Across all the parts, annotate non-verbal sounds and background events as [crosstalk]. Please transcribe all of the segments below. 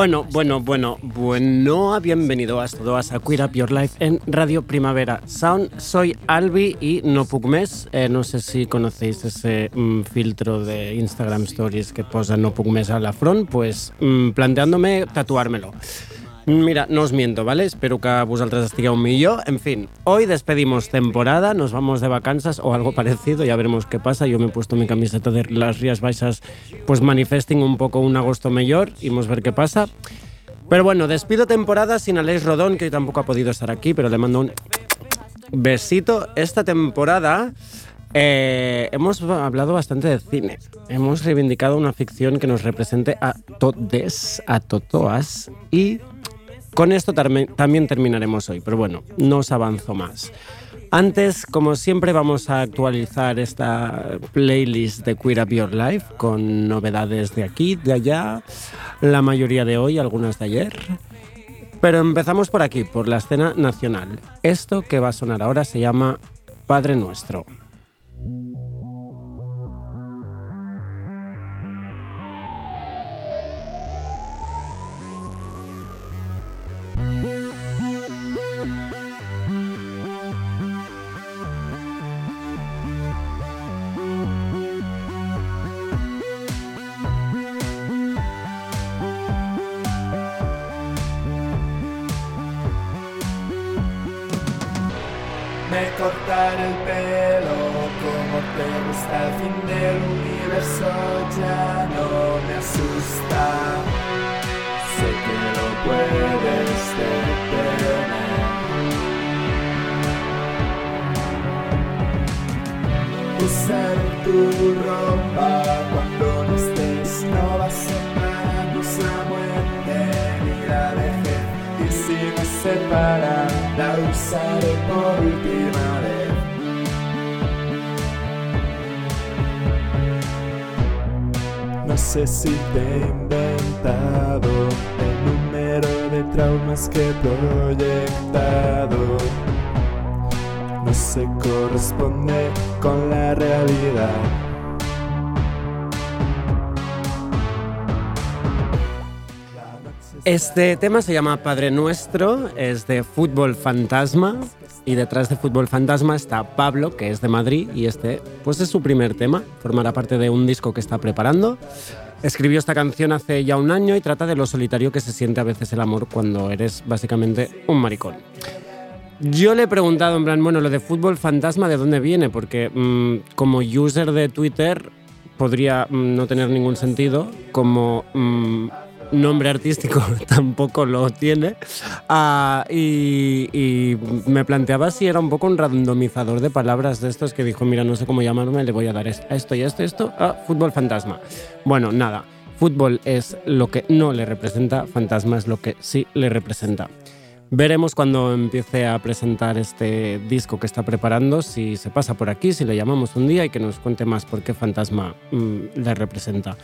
Bueno, bueno, bueno, bueno, bienvenidos todos a Queer Up Your Life en Radio Primavera Sound. Soy Albi y no Pugmes. Eh, no sé si conocéis ese mm, filtro de Instagram Stories que posa no Pugmes a la front, pues mm, planteándome tatuármelo. Mira, no os miento, ¿vale? Espero que vosotras estigueu millor. En fin, hoy despedimos temporada, nos vamos de vacanzas o algo parecido, ya veremos qué pasa. Yo me he puesto mi camiseta de las Rías Baixas, pues manifesting un poco un agosto mejor y vamos a ver qué pasa. Pero bueno, despido temporada sin Aleix Rodón, que hoy tampoco ha podido estar aquí, pero le mando un besito. Esta temporada eh, hemos hablado bastante de cine. Hemos reivindicado una ficción que nos represente a todes, a totoas y con esto también terminaremos hoy, pero bueno, no os avanzo más. Antes, como siempre, vamos a actualizar esta playlist de Queer Up Your Life con novedades de aquí, de allá, la mayoría de hoy, algunas de ayer. Pero empezamos por aquí, por la escena nacional. Esto que va a sonar ahora se llama Padre Nuestro. Cortar el pelo como te gusta el fin del universo ya no me asusta. Sé que lo puedes detener usar tu ropa cuando no estés no va a para muerte ni la vejez y si me separa la usaré por última No sé si te he inventado el número de traumas que he proyectado. No se corresponde con la realidad. Este tema se llama Padre Nuestro, es de Fútbol Fantasma y detrás de Fútbol Fantasma está Pablo, que es de Madrid, y este pues es su primer tema, formará parte de un disco que está preparando. Escribió esta canción hace ya un año y trata de lo solitario que se siente a veces el amor cuando eres básicamente un maricón. Yo le he preguntado, en plan, bueno, lo de fútbol fantasma, ¿de dónde viene? Porque mm, como user de Twitter podría mm, no tener ningún sentido, como mm, nombre artístico [laughs] tampoco lo tiene. Ah, y, me planteaba si era un poco un randomizador de palabras de estos que dijo, mira, no sé cómo llamarme, le voy a dar esto y esto y esto. Ah, fútbol fantasma. Bueno, nada. Fútbol es lo que no le representa, fantasma es lo que sí le representa. Veremos cuando empiece a presentar este disco que está preparando, si se pasa por aquí, si le llamamos un día y que nos cuente más por qué fantasma mm, le representa.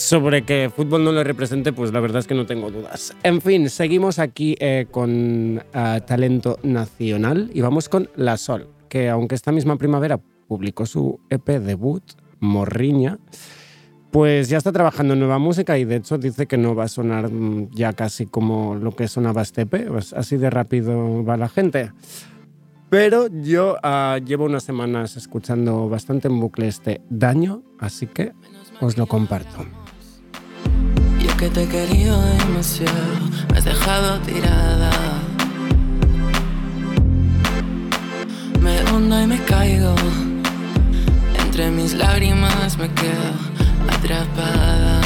Sobre que fútbol no le represente, pues la verdad es que no tengo dudas. En fin, seguimos aquí eh, con eh, talento nacional y vamos con La Sol, que aunque esta misma primavera publicó su EP debut, Morriña, pues ya está trabajando en nueva música y de hecho dice que no va a sonar mm, ya casi como lo que sonaba este EP, pues así de rápido va la gente. Pero yo ah, llevo unas semanas escuchando bastante en bucle este daño, así que os lo comparto que te he querido demasiado, me has dejado tirada. Me hundo y me caigo, entre mis lágrimas me quedo atrapada.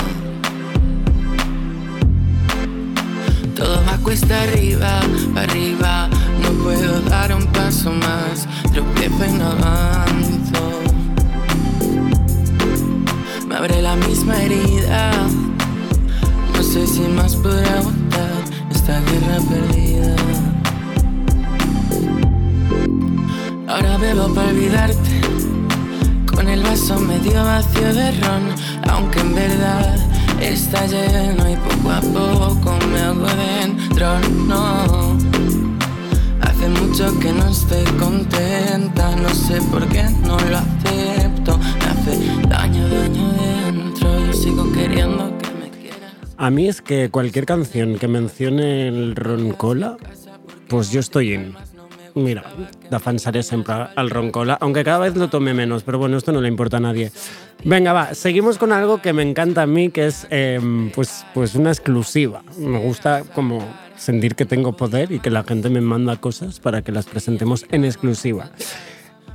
Todo va cuesta arriba, arriba, No puedo dar un paso más, tropiezo y no avanzo. Me abre la misma herida. Sé si más podré aguantar esta guerra perdida. Ahora bebo para olvidarte. Con el vaso medio vacío de ron, aunque en verdad está lleno y poco a poco me hago dentro. No, hace mucho que no estoy contenta, no sé por qué no lo acepto. A mí es que cualquier canción que mencione el roncola, pues yo estoy en. Mira, defensaré siempre al roncola, aunque cada vez lo tome menos, pero bueno, esto no le importa a nadie. Venga, va, seguimos con algo que me encanta a mí, que es em, pues, pues una exclusiva. Me gusta como sentir que tengo poder y que la gente me manda cosas para que las presentemos en exclusiva.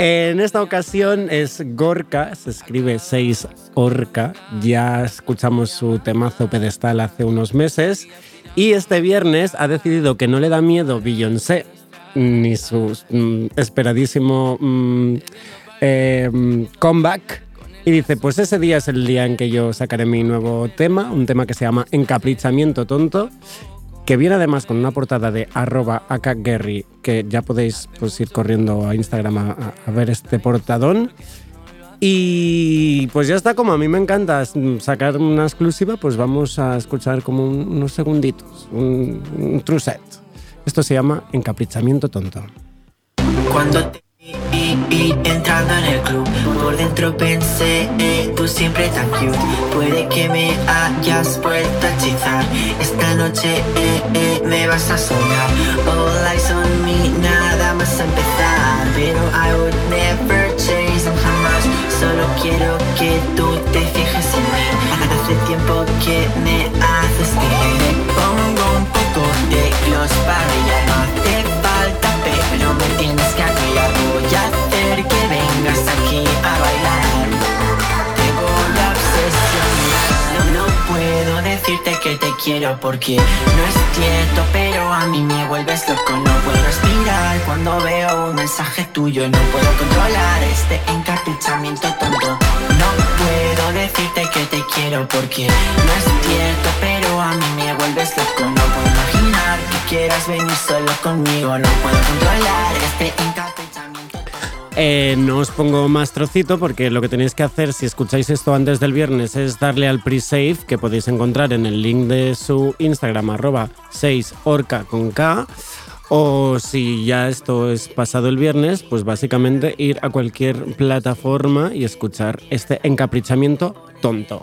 En esta ocasión es Gorka, se escribe 6 Orca. Ya escuchamos su temazo pedestal hace unos meses. Y este viernes ha decidido que no le da miedo Beyoncé ni su mm, esperadísimo mm, mm, comeback. Y dice, pues ese día es el día en que yo sacaré mi nuevo tema, un tema que se llama Encaprichamiento Tonto, que viene además con una portada de arroba que ya podéis pues, ir corriendo a Instagram a, ver este portadón. Y pues ya está, como a mí me encanta sacar una exclusiva, pues vamos a escuchar como un- unos segunditos, un, un. Esto se llama Encaprichamiento Tonto. Vi entrando en el club. Por dentro pensé, eh, tú siempre tan cute Puede que me hayas vuelto a hechizar. Esta noche eh, eh, me vas a soñar. All eyes on me, nada más empezar. Pero I would never chase them jamás. Solo quiero que tú te fijes en mí. Hace tiempo que me haces Me pongo un poco de gloss para brillar. No hace falta pero me tienes que vengas aquí a bailar. Te voy a obsesionar No, no puedo decirte que te quiero porque no es cierto Pero a mí me vuelves loco. No puedo respirar cuando veo un mensaje tuyo. No puedo controlar este encaprichamiento tonto. No puedo decirte que te quiero porque no es cierto Pero a mí me vuelves loco. No puedo imaginar que quieras venir solo conmigo. No puedo controlar este encaprichamiento tonto Eh, no os pongo más trocito porque lo que tenéis que hacer si escucháis esto antes del viernes es darle al pre-save que podéis encontrar en el link de su Instagram arroba 6orca con K o si ya esto es pasado el viernes pues básicamente ir a cualquier plataforma y escuchar este encaprichamiento tonto.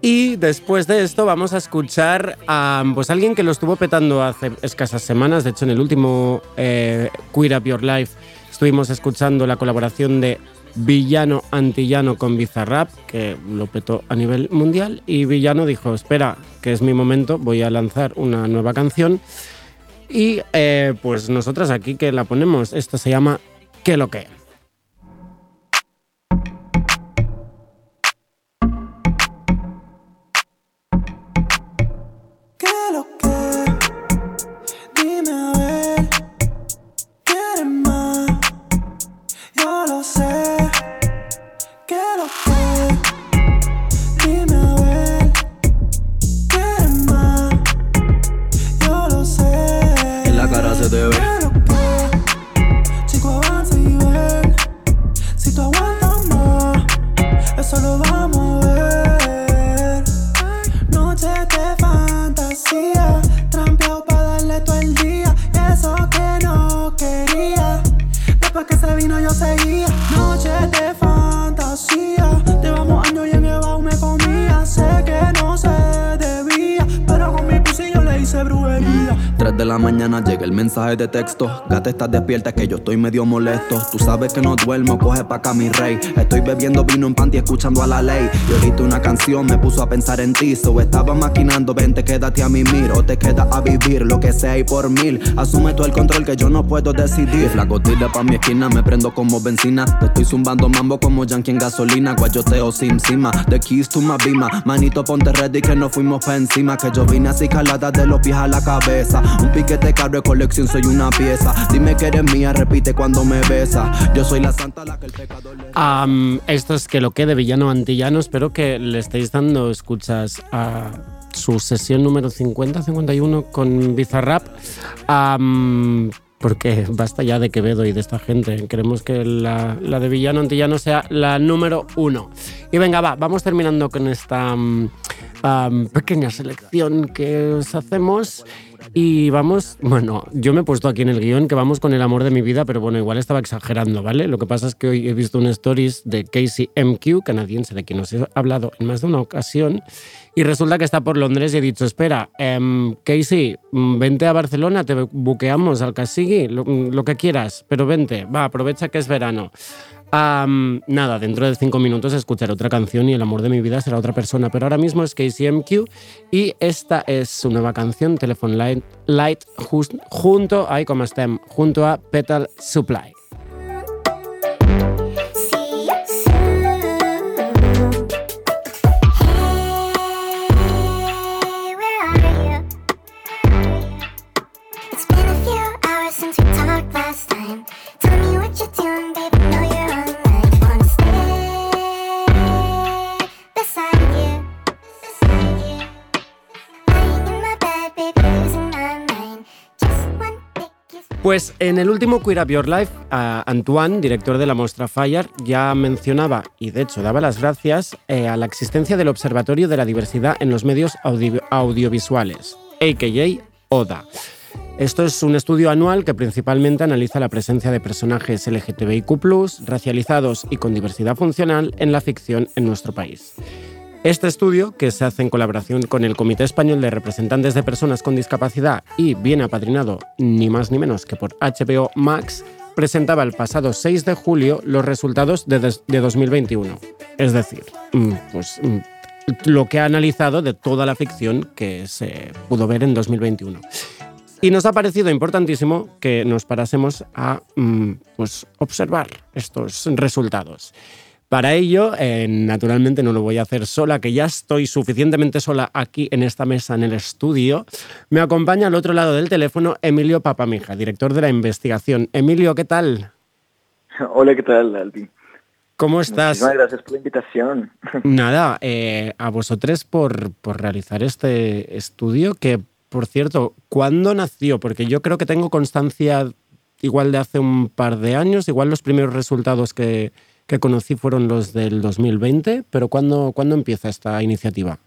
Y después de esto vamos a escuchar a pues, alguien que lo estuvo petando hace escasas semanas. De hecho, en el último eh, Queer Up Your Life estuvimos escuchando la colaboración de Villano Antillano con Bizarrap, que lo petó a nivel mundial. Y Villano dijo, espera, que es mi momento, voy a lanzar una nueva canción. Y eh, pues nosotras aquí que la ponemos, esto se llama ¿Qué lo que? De la mañana llega el mensaje de texto. Gata, estás despierta, que yo estoy medio molesto. Tú sabes que no duermo, coge pa' acá mi rey. Estoy bebiendo vino en panty, escuchando a la ley. Y ahorita una canción me puso a pensar en ti. So estaba maquinando, vente, quédate a mimir. O te quedas a vivir, lo que sea y por mil. Asume tú el control que yo no puedo decidir. Flaco, tira pa' mi esquina, me prendo como benzina. Te estoy zumbando mambo como yankee en gasolina. Guayoteo sin cima, the keys to my bima. Manito, ponte ready que no fuimos pa' encima. Que yo vine así calada de los pies a la cabeza. Piquete caro de colección, soy una pieza. Dime que eres mía, repite cuando me besa. Yo soy la santa la que el pecador le... esto es que lo que de villano antillano. Espero que le estéis dando escuchas a su sesión número 50-51 con Bizarrap. porque basta ya de Quevedo y de esta gente. Queremos que la, la, de Villano Antillano sea la número uno. Y venga, va, vamos terminando con esta pequeña selección que os hacemos. Y vamos, bueno, yo me he puesto aquí en el guion que vamos con el amor de mi vida, pero bueno, igual estaba exagerando, ¿vale? Lo que pasa es que hoy he visto un stories de Casey MQ, canadiense de quien os he hablado en más de una ocasión, y resulta que está por Londres y he dicho, espera, em, Casey, mm, vente a Barcelona, te buqueamos al Casigi, lo, lo que quieras, pero vente, va, aprovecha que es verano nada, dentro de cinco minutos escucharé otra canción y el amor de mi vida será otra persona, pero ahora mismo es KCMQ y esta es su nueva canción, Telephone Light, Light junto, ay, como estem, junto a Petal Supply. En el último Queer Up Your Life, Antoine, director de la muestra Fire, ya mencionaba y de hecho daba las gracias eh, a la existencia del Observatorio de la Diversidad en los Medios Audiovisuales, a.k.a. ODA. Esto es un estudio anual que principalmente analiza la presencia de personajes LGTBIQ, racializados y con diversidad funcional en la ficción en nuestro país. Este estudio, que se hace en colaboración con el Comité Español de Representantes de Personas con Discapacidad y viene apadrinado ni más ni menos que por HBO Max, presentaba el pasado 6 de julio los resultados de, 2021. Es decir, mm, pues, mm, lo que ha analizado de toda la ficción que se pudo ver en 2021. Y nos ha parecido importantísimo que nos parásemos a mm, pues, observar estos resultados. Para ello, eh, naturalmente no lo voy a hacer sola, que ya estoy suficientemente sola aquí en esta mesa en el estudio. Me acompaña al otro lado del teléfono Emilio Papamija, director de la investigación. Emilio, ¿qué tal? [laughs] Hola, ¿qué tal, Albi? ¿Cómo estás? Muchísimas gracias por la invitación. [laughs] Nada, eh, a vosotros por, por realizar este estudio, que por cierto, ¿cuándo nació? Porque yo creo que tengo constancia igual de hace un par de años, igual los primeros resultados que, que conocí fueron los del 2020, pero ¿cuándo, ¿cuándo empieza esta iniciativa?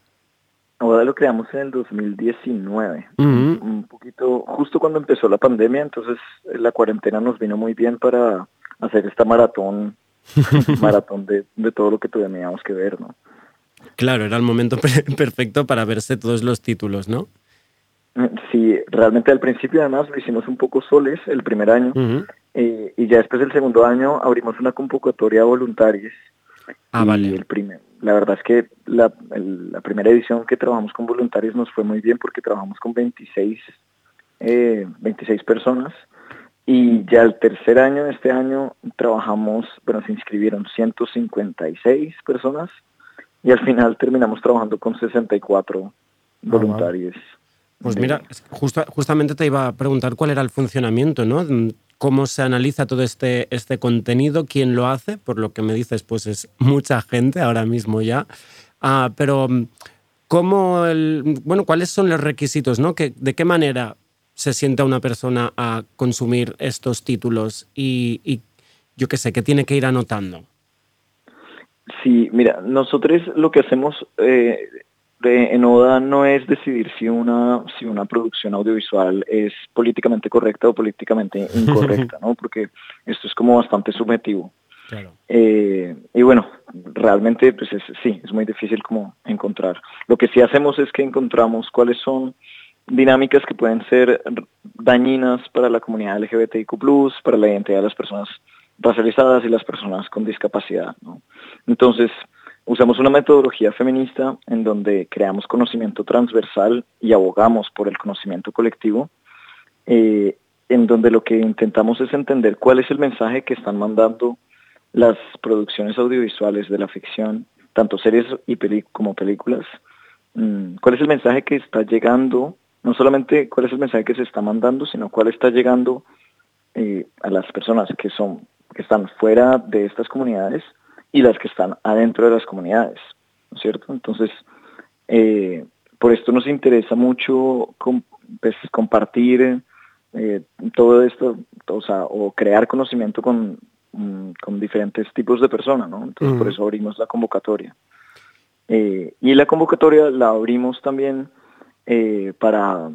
Ahora lo creamos en el 2019, un poquito justo cuando empezó la pandemia, entonces la cuarentena nos vino muy bien para hacer esta maratón, [laughs] maratón de, de todo lo que teníamos que ver, ¿no? Claro, era el momento [laughs] perfecto para verse todos los títulos, ¿no? Sí, realmente al principio además lo hicimos un poco soles el primer año eh, y ya después del segundo año abrimos una convocatoria a voluntarios. Ah, vale. El primer, la verdad es que la, primera edición que trabajamos con voluntarios nos fue muy bien porque trabajamos con 26, eh, 26 personas y ya el tercer año, este año, trabajamos, bueno, se inscribieron 156 personas y al final terminamos trabajando con 64 ah, voluntarios. Pues mira, justamente te iba a preguntar cuál era el funcionamiento, ¿no? Cómo se analiza todo este, este contenido, quién lo hace, por lo que me dices, pues es mucha gente ahora mismo ya. Ah, pero, ¿cómo el, bueno, ¿cuáles son los requisitos, ¿no? ¿De qué manera se sienta una persona a consumir estos títulos y, yo qué sé, qué tiene que ir anotando? Sí, mira, nosotros lo que hacemos eh, en ODA no es decidir si una, si una producción audiovisual es políticamente correcta o políticamente [laughs] incorrecta, ¿no? Porque esto es como bastante subjetivo. Eh, y bueno, realmente pues sí, es muy difícil como encontrar. Lo que sí hacemos es que encontramos cuáles son dinámicas que pueden ser dañinas para la comunidad LGBTIQ+, para la identidad de las personas racializadas y las personas con discapacidad, ¿no? Entonces, Usamos una metodología feminista en donde creamos conocimiento transversal y abogamos por el conocimiento colectivo, eh, en donde lo que intentamos es entender cuál es el mensaje que están mandando las producciones audiovisuales de la ficción, tanto series y como películas, mm, cuál es el mensaje que está llegando no solamente cuál es el mensaje que se está mandando, sino cuál está llegando eh, a las personas que son que están fuera de estas comunidades y las que están adentro de las comunidades, ¿no es cierto? Entonces, eh, por esto nos interesa mucho pues, compartir eh, todo esto, o sea, o crear conocimiento con, mm, con diferentes tipos de personas, ¿no? Entonces, por eso abrimos la convocatoria. y la convocatoria la abrimos también para,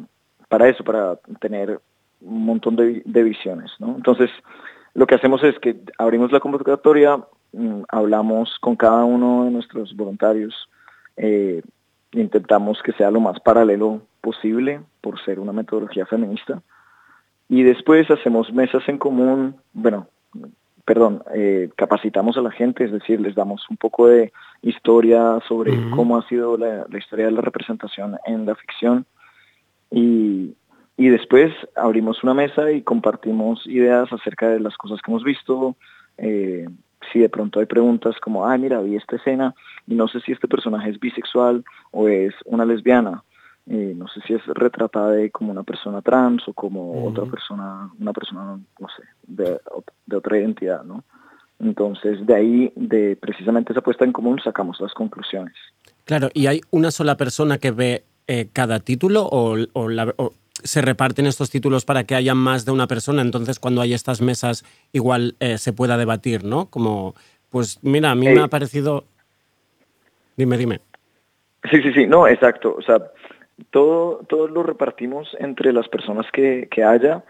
para eso, para tener un montón de, visiones, ¿no? Entonces, lo que hacemos es que abrimos la convocatoria, mm, hablamos con cada uno de nuestros voluntarios, eh, intentamos que sea lo más paralelo posible por ser una metodología feminista, y después hacemos mesas en común, bueno, perdón, eh, capacitamos a la gente, es decir, les damos un poco de historia sobre cómo ha sido la, la, historia de la representación en la ficción. Y, y después abrimos una mesa y compartimos ideas acerca de las cosas que hemos visto. Eh, si de pronto hay preguntas como, ah, mira, vi esta escena y no sé si este personaje es bisexual o es una lesbiana. Eh, no sé si es retratada de como una persona trans o como otra persona, una persona, no sé, de, de, otra identidad, ¿no? Entonces, de ahí, de precisamente esa puesta en común, sacamos las conclusiones. Claro, ¿y hay una sola persona que ve eh, cada título o, o, la, o se reparten estos títulos para que haya más de una persona, entonces cuando hay estas mesas igual eh, se pueda debatir, ¿no? Como, pues mira, a mí me ha parecido... Dime, dime. Sí, sí, sí, no, exacto. O sea, todo, todo lo repartimos entre las personas que, que haya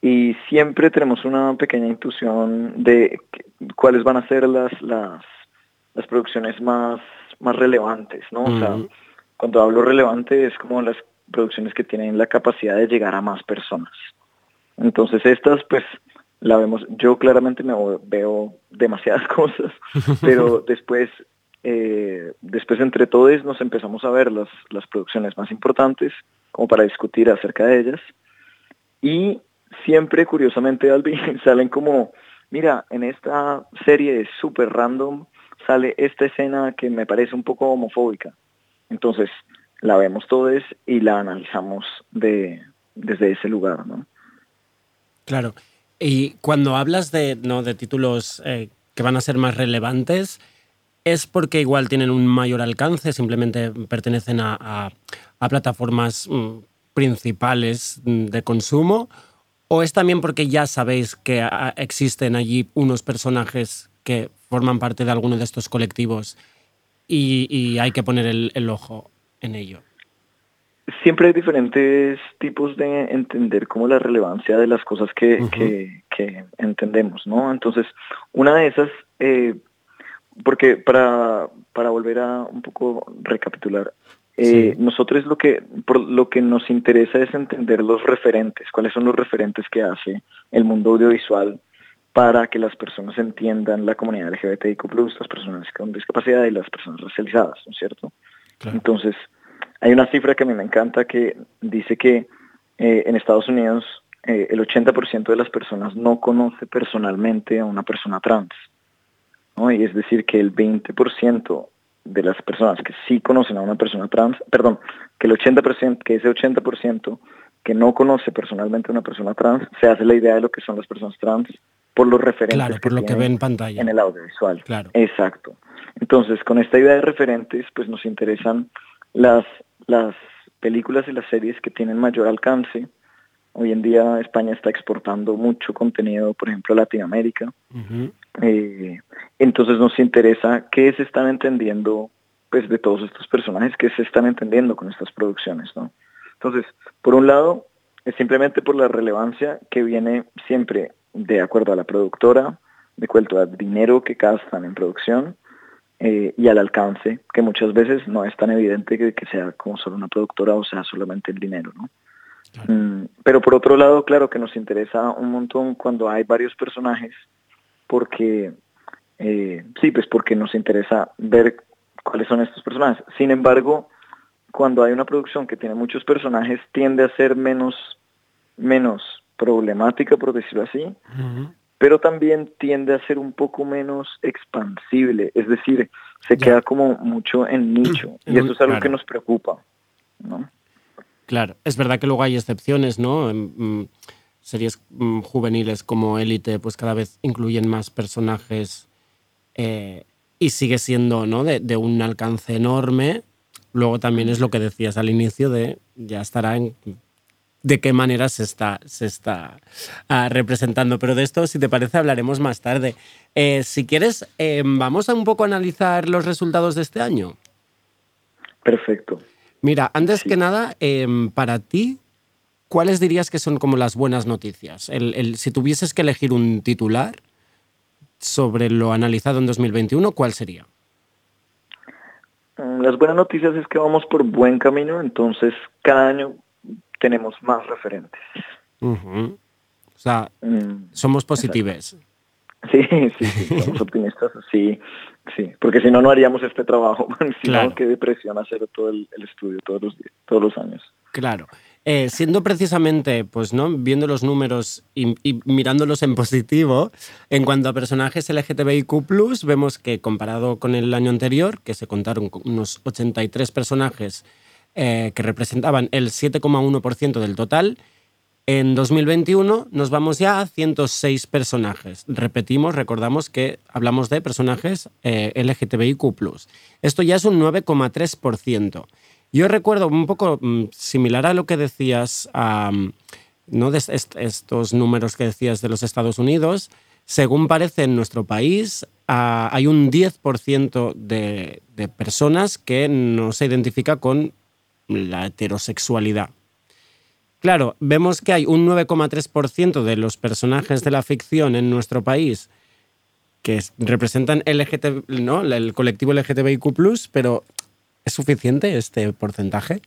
y siempre tenemos una pequeña intuición de cuáles van a ser las, las, las producciones más, más relevantes, ¿no? O sea, cuando hablo relevante es como las producciones que tienen la capacidad de llegar a más personas. Entonces estas, pues, la vemos, yo claramente me veo demasiadas [laughs] cosas, pero [laughs] después, eh, después entre todos nos empezamos a ver las, las producciones más importantes, como para discutir acerca de ellas. Y siempre, curiosamente, Alvin, [laughs] salen como, mira, en esta serie súper random sale esta escena que me parece un poco homofóbica. Entonces, la vemos todos y la analizamos de, desde ese lugar, ¿no? Claro. Y cuando hablas de, ¿no? de títulos eh, que van a ser más relevantes, ¿es porque igual tienen un mayor alcance, simplemente pertenecen a, plataformas mm, principales mm, de consumo? ¿O es también porque ya sabéis que existen allí unos personajes que forman parte de alguno de estos colectivos y, hay que poner el ojo en ello? Siempre hay diferentes tipos de entender como la relevancia de las cosas que, que, entendemos, ¿no? Entonces, una de esas, eh, porque para, para volver a un poco recapitular, eh, nosotros lo que, por lo que nos interesa es entender los referentes, cuáles son los referentes que hace el mundo audiovisual para que las personas entiendan la comunidad LGBTIQ+, las personas con discapacidad y las personas racializadas, ¿no es cierto? Entonces, hay una cifra que a mí me encanta que dice que eh, en Estados Unidos eh, el 80% de las personas no conoce personalmente a una persona trans. ¿no? Y es decir, que el 20% de las personas que sí conocen a una persona trans, perdón, que el 80%, que ese 80% que no conoce personalmente a una persona trans, se hace la idea de lo que son las personas trans por los referentes claro, por lo que ve en pantalla. En el audiovisual. Claro. Exacto. Entonces, con esta idea de referentes, pues nos interesan las, las películas y las series que tienen mayor alcance. Hoy en día España está exportando mucho contenido, por ejemplo, a Latinoamérica. Eh, entonces nos interesa qué se están entendiendo pues de todos estos personajes, qué se están entendiendo con estas producciones. ¿no? Entonces, por un lado, es simplemente por la relevancia que viene siempre de acuerdo a la productora, de acuerdo al dinero que gastan en producción, eh, y al alcance, que muchas veces no es tan evidente que, sea como solo una productora o sea solamente el dinero, ¿no? Mm, pero por otro lado, claro que nos interesa un montón cuando hay varios personajes, porque, eh, sí, pues porque nos interesa ver cuáles son estos personajes. Sin embargo, cuando hay una producción que tiene muchos personajes, tiende a ser menos, menos problemática, por decirlo así, pero también tiende a ser un poco menos expansible, es decir, se queda como mucho en nicho [clears throat] y eso es algo que nos preocupa. ¿no? Claro, es verdad que luego hay excepciones, ¿no? Mm, series mm, juveniles como Élite, pues cada vez incluyen más personajes eh, y sigue siendo ¿no? de, un alcance enorme. Luego también es lo que decías al inicio de ya estará en de qué manera se está, se está ah, representando. Pero de esto, si te parece, hablaremos más tarde. Eh, si quieres, eh, vamos a un poco analizar los resultados de este año. Perfecto. Mira, antes que nada, em, para ti, ¿cuáles dirías que son como las buenas noticias? El, si tuvieses que elegir un titular sobre lo analizado en 2021, ¿cuál sería? Mm, las buenas noticias es que vamos por buen camino, entonces cada año tenemos más referentes. O sea, mm, somos positivos. Sí, sí, sí, somos [laughs] optimistas, sí, sí, porque si no, no haríamos este trabajo, [laughs] si no, qué depresión hacer todo el, estudio todos los, todos los años. Claro. Eh, siendo precisamente, pues, ¿no? Viendo los números y, mirándolos en positivo, en cuanto a personajes LGTBIQ, vemos que comparado con el año anterior, que se contaron unos 83 personajes eh, que representaban el 7,1% del total, en 2021 nos vamos ya a 106 personajes. Repetimos, recordamos que hablamos de personajes eh, LGTBIQ. Esto ya es un 9,3%. Yo recuerdo un poco mm, similar a lo que decías, ¿no? estos números que decías de los Estados Unidos. Según parece en nuestro país, ah, hay un 10% de, de personas que no se identifica con la heterosexualidad. Claro, vemos que hay un 9,3% de los personajes de la ficción en nuestro país que representan ¿no? el colectivo LGTBIQ, pero ¿es suficiente este porcentaje?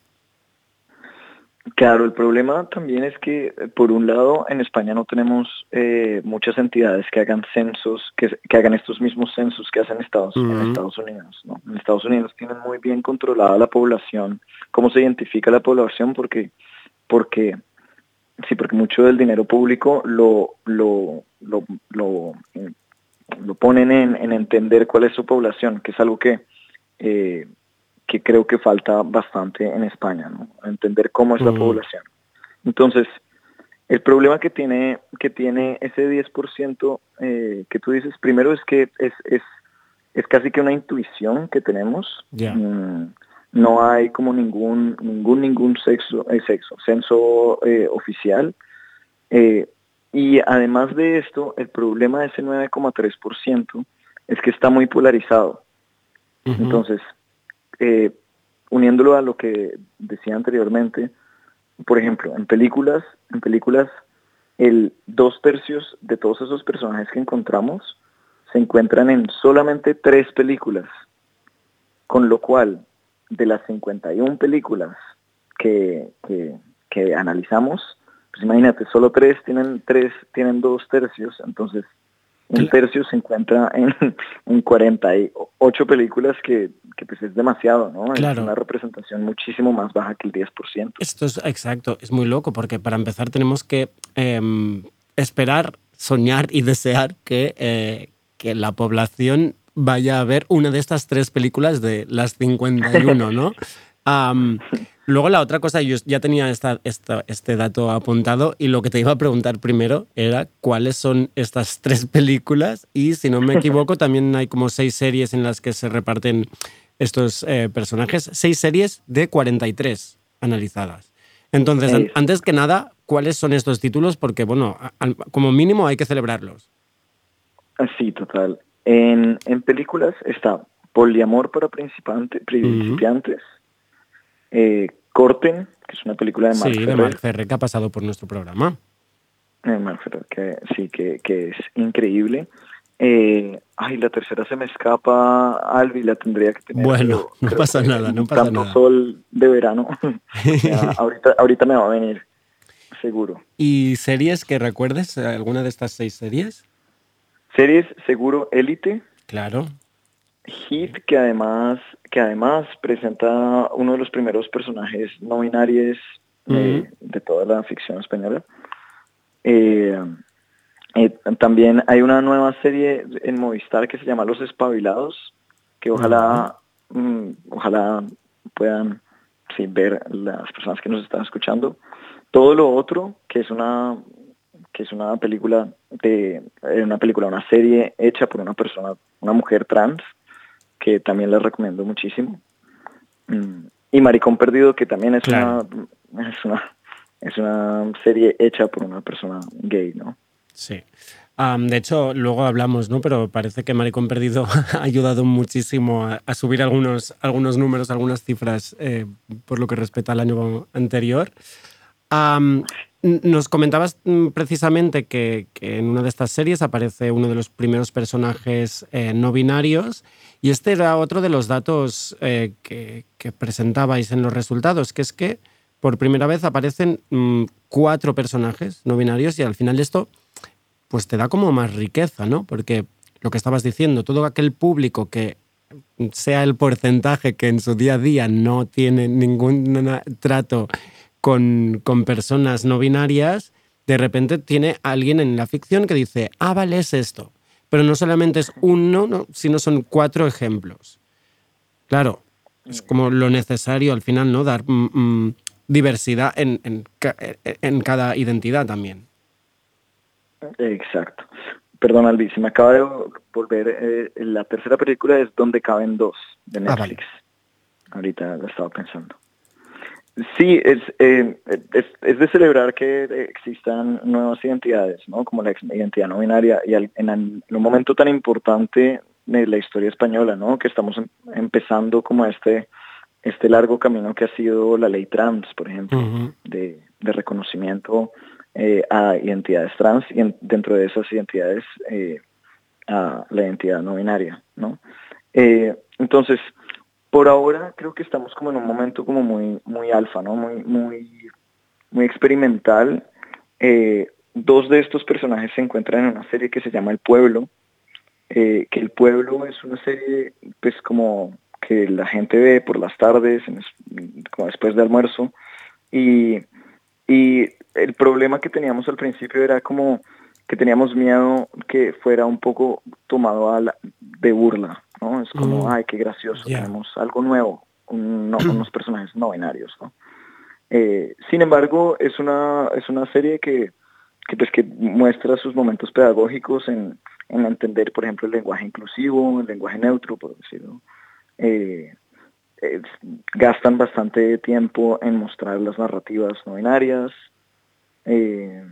Claro, el problema también es que, por un lado, en España no tenemos eh, muchas entidades que hagan censos, que, hagan estos mismos censos que hacen Estados, en Estados Unidos. ¿no? En Estados Unidos tienen muy bien controlada la población, cómo se identifica la población, porque, porque sí, porque mucho del dinero público lo, lo, lo, lo, ponen en, entender cuál es su población, que es algo que eh, que creo que falta bastante en España, ¿no? entender cómo es la población. Entonces, el problema que tiene, que tiene ese 10% eh, que tú dices, primero es que es, es, es casi que una intuición que tenemos. Mm, no hay como ningún, ningún, ningún sexo, eh, sexo censo eh, oficial. y además de esto, el problema de ese 9,3% es que está muy polarizado. Entonces, eh, uniéndolo a lo que decía anteriormente, por ejemplo, en películas, en películas, el dos tercios de todos esos personajes que encontramos se encuentran en solamente tres películas, con lo cual de las 51 películas que, que, que analizamos, pues imagínate, solo tres tienen tres, tienen dos tercios, entonces un tercio se encuentra en, [laughs] en 48 películas que, que pues es demasiado, ¿no? Es una representación muchísimo más baja que el 10%. Esto es exacto, es muy loco porque para empezar tenemos que em, esperar, soñar y desear que, eh, que la población vaya a ver una de estas tres películas de las 51, ¿no? [laughs] luego la otra cosa, yo ya tenía esta, este dato apuntado y lo que te iba a preguntar primero era cuáles son estas [laughs] tres películas y si no me equivoco también hay como seis series en las que se reparten estos eh, personajes, seis series de 43 analizadas. Entonces, antes que nada, ¿cuáles son estos títulos? Porque, bueno, como mínimo hay que celebrarlos. Sí, total. En, películas está Poliamor para principiantes, eh, Corten, que es una película de Mark Sí, de Mark Ferrer, que ha pasado por nuestro programa. Ferrer, que sí, que, que es increíble. Eh, ay, la tercera se me escapa, Albi, la tendría que tener. Bueno, no pasa nada, no pasa tanto sol de verano. [laughs] ahorita, ahorita me va a venir, seguro. ¿Y series que recuerdes? ¿Alguna de estas seis series? Series, seguro, Élite. Claro. Hit, que además, que además presenta uno de los primeros personajes no binarios eh, de toda la ficción española. Eh, eh, también hay una nueva serie en Movistar que se llama Los Espabilados, que ojalá, mm, ojalá puedan ver las personas que nos están escuchando. Todo lo otro, que es una que es una película de una película, una serie hecha por una persona, una mujer trans, que también les recomiendo muchísimo. Mm, y Maricón Perdido, que también es una es una es una serie hecha por una persona gay, ¿no? Sí de hecho, luego hablamos, ¿no? Pero parece que Maricón Perdido [laughs] ha ayudado muchísimo a, subir algunos, algunos números, algunas cifras eh, por lo que respecta al año anterior. Nos comentabas mm, precisamente que, en una de estas series aparece uno de los primeros personajes eh, no binarios y este era otro de los datos eh, que, presentabais en los resultados, que es que por primera vez aparecen mm, cuatro personajes no binarios y al final esto pues te da como más riqueza, ¿no? Porque lo que estabas diciendo, todo aquel público que sea el porcentaje que en su día a día no tiene ningún trato con, personas no binarias, de repente tiene alguien en la ficción que dice, ah, vale, es esto. Pero no solamente es uno, sino son cuatro ejemplos. Claro, es como lo necesario al final, ¿no? Dar mm, mm, diversidad en, en cada identidad también. Exacto. Perdón, Albi, se me acaba de volver. Eh, la tercera película es Donde caben dos, de ah, Netflix. Ahorita lo estaba pensando. Sí, es, eh, es, es, de celebrar que existan nuevas identidades, ¿no? Como la identidad no binaria, y en, un momento tan importante de la historia española, ¿no? Que estamos em, empezando como este, este largo camino que ha sido la ley trans, por ejemplo, de, de reconocimiento eh, a identidades trans y dentro de esas identidades eh, a la identidad no binaria, ¿no? Eh, entonces, por ahora creo que estamos como en un momento como muy, muy alfa, ¿no? Muy, muy, muy experimental. dos de estos personajes se encuentran en una serie que se llama El Pueblo, que El Pueblo es una serie pues como que la gente ve por las tardes, como después de almuerzo, y, y el problema que teníamos al principio era como que teníamos miedo que fuera un poco tomado a de burla, ¿no? Es como, mm. ay, qué gracioso, tenemos algo nuevo, unos [clears throat] personajes no binarios, ¿no? Eh, sin embargo, es una, es una serie que, que, pues, que muestra sus momentos pedagógicos en, en entender, por ejemplo, el lenguaje inclusivo, el lenguaje neutro, por decirlo. Eh, gastan bastante tiempo en mostrar las narrativas no binarias, eh,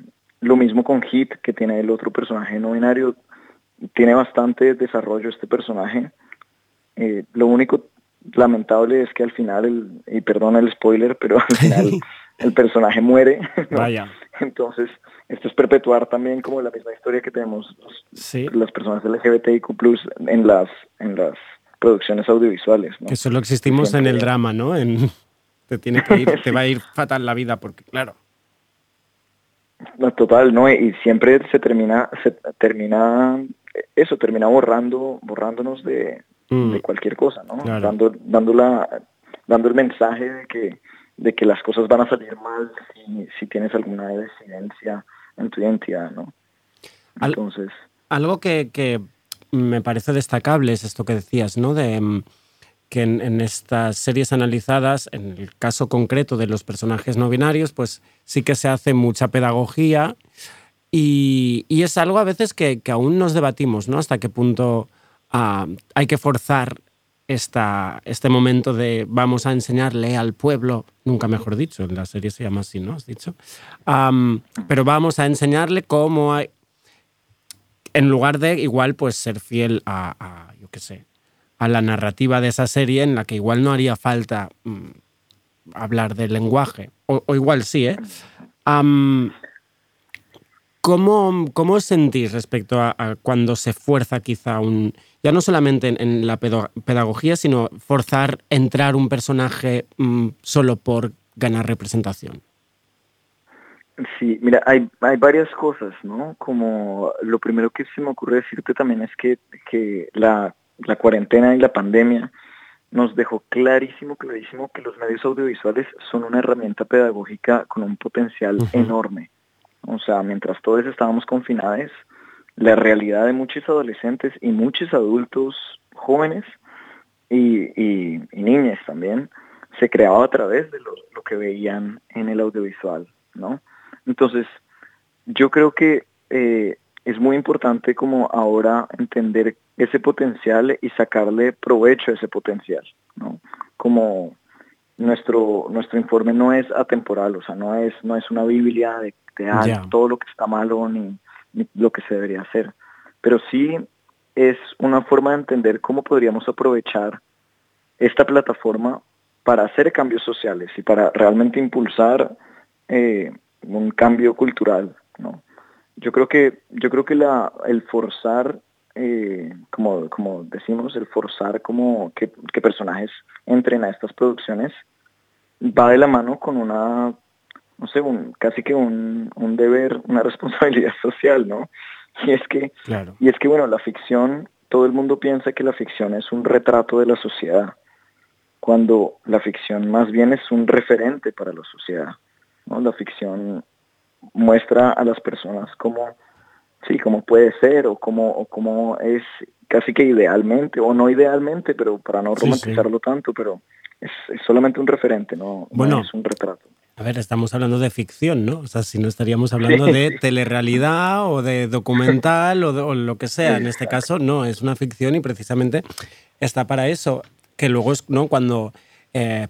lo mismo con Hit, que tiene el otro personaje no binario. Tiene bastante desarrollo este personaje. Eh, lo único lamentable es que al final, el, y perdona el spoiler, pero al final [laughs] el personaje muere. Vaya. Entonces, esto es perpetuar también como la misma historia que tenemos las personas LGBTIQ en las, en las producciones audiovisuales. Que solo existimos en el drama, ¿no? En, te, tiene que ir, te va a ir fatal la vida, porque claro. No, total, ¿no? Y siempre se termina, se termina, eso, termina borrando, borrándonos de, mm. cualquier cosa, ¿no? Dando, dando, dando el mensaje de que, de que las cosas van a salir mal si, si tienes alguna disidencia en tu identidad, ¿no? Entonces... Algo que, que me parece destacable es esto que decías, ¿no? De mm, que en, estas series analizadas, en el caso concreto de los personajes no binarios, pues sí que se hace mucha pedagogía y, es algo a veces que, aún nos debatimos, ¿no? Hasta qué punto ah, hay que forzar esta, este momento de vamos a enseñarle al pueblo, nunca mejor dicho, en la serie se llama así, ¿no? Has dicho. pero vamos a enseñarle cómo hay, en lugar de igual pues ser fiel a, a yo qué sé, a la narrativa de esa serie en la que igual no haría falta mm, hablar del lenguaje, o, igual sí, ¿eh? ¿Cómo, ¿Cómo sentís respecto a, cuando se fuerza quizá un... Ya no solamente en, la pedagogía, sino forzar entrar un personaje mm, solo por ganar representación? Sí, mira, hay, hay varias cosas, ¿no? Como lo primero que se me ocurre decirte también es que, que la la cuarentena y la pandemia nos dejó clarísimo, clarísimo que los medios audiovisuales son una herramienta pedagógica con un potencial enorme. O sea, mientras todos estábamos confinados, la realidad de muchos adolescentes y muchos adultos jóvenes y, niñas también se creaba a través de lo, lo que veían en el audiovisual, ¿no? Entonces, yo creo que eh, es muy importante como ahora entender ese potencial y sacarle provecho a ese potencial, ¿no? Como nuestro, nuestro informe no es atemporal, o sea, no es, no es una Biblia de, todo lo que está malo ni, ni lo que se debería hacer, pero sí es una forma de entender cómo podríamos aprovechar esta plataforma para hacer cambios sociales y para realmente impulsar eh, un cambio cultural, ¿no? Yo creo que, yo creo que la, el forzar, eh, como, como decimos, el forzar como que, personajes entren a estas producciones va de la mano con una, no sé, un, casi que un, un deber, una [laughs] responsabilidad social, ¿no? Y es que, y es que bueno, la ficción, todo el mundo piensa que la ficción es un retrato de la sociedad, cuando la ficción más bien es un referente para la sociedad. ¿no? La ficción muestra a las personas cómo, sí, cómo puede ser o cómo, o cómo es casi que idealmente, o no idealmente, pero para no romantizarlo tanto, pero es, solamente un referente, no, bueno, es un retrato. A ver, estamos hablando de ficción, ¿no? O sea, si no estaríamos [laughs] hablando de telerrealidad o de documental o, o, lo que sea. En este caso, no, es una ficción y precisamente está para eso. Que luego es, ¿no? Cuando eh,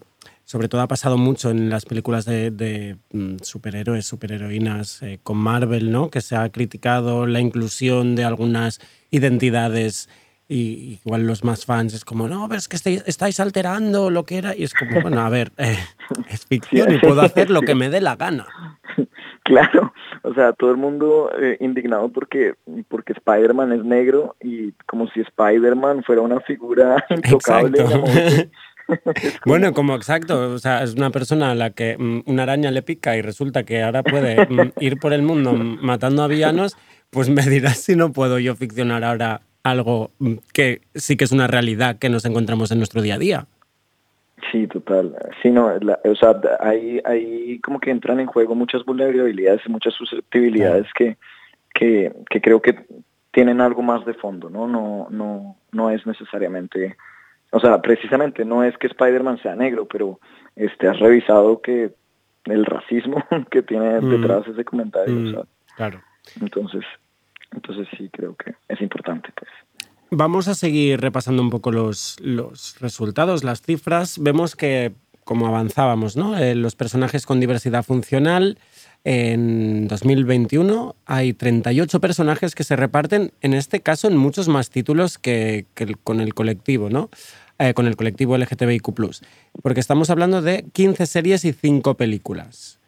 sobre todo ha pasado mucho en las películas de, mm, superhéroes, superheroínas eh, con Marvel, ¿no? Que se ha criticado la inclusión de algunas identidades y igual los más fans es como, no, pero es que estáis alterando lo que era. Y es como, bueno, a ver, eh, [laughs] es ficción y puedo [laughs] hacer lo que me dé la gana. [laughs] Claro, o sea, todo el mundo eh, indignado porque, porque Spider-Man es negro y como si Spider-Man fuera una figura intocable. bueno, como exacto, o sea, es una persona a la que mm, una araña le pica y resulta que ahora puede mm, ir por el mundo matando a villanos, pues me dirás si no puedo yo ficcionar ahora algo que sí que es una realidad que nos encontramos en nuestro día a día. Sí, total. Sí, no, o sea, hay, hay como que entran en juego muchas vulnerabilidades y muchas susceptibilidades que, que, que creo que tienen algo más de fondo, ¿no? No, no, no es necesariamente o sea, precisamente no es que Spider-Man sea negro, pero este, has revisado que el racismo [laughs] que tiene mm. detrás ese comentario. Mm, claro. Entonces, entonces sí creo que es importante, pues. Vamos a seguir repasando un poco los, los resultados, las cifras. Vemos que, como avanzábamos, ¿no? Eh, los personajes con diversidad funcional en 2021 hay 38 personajes que se reparten, en este caso, en muchos más títulos que, con el colectivo, ¿no? Eh, con el colectivo LGTBIQ. Porque estamos hablando de 15 series y 5 películas.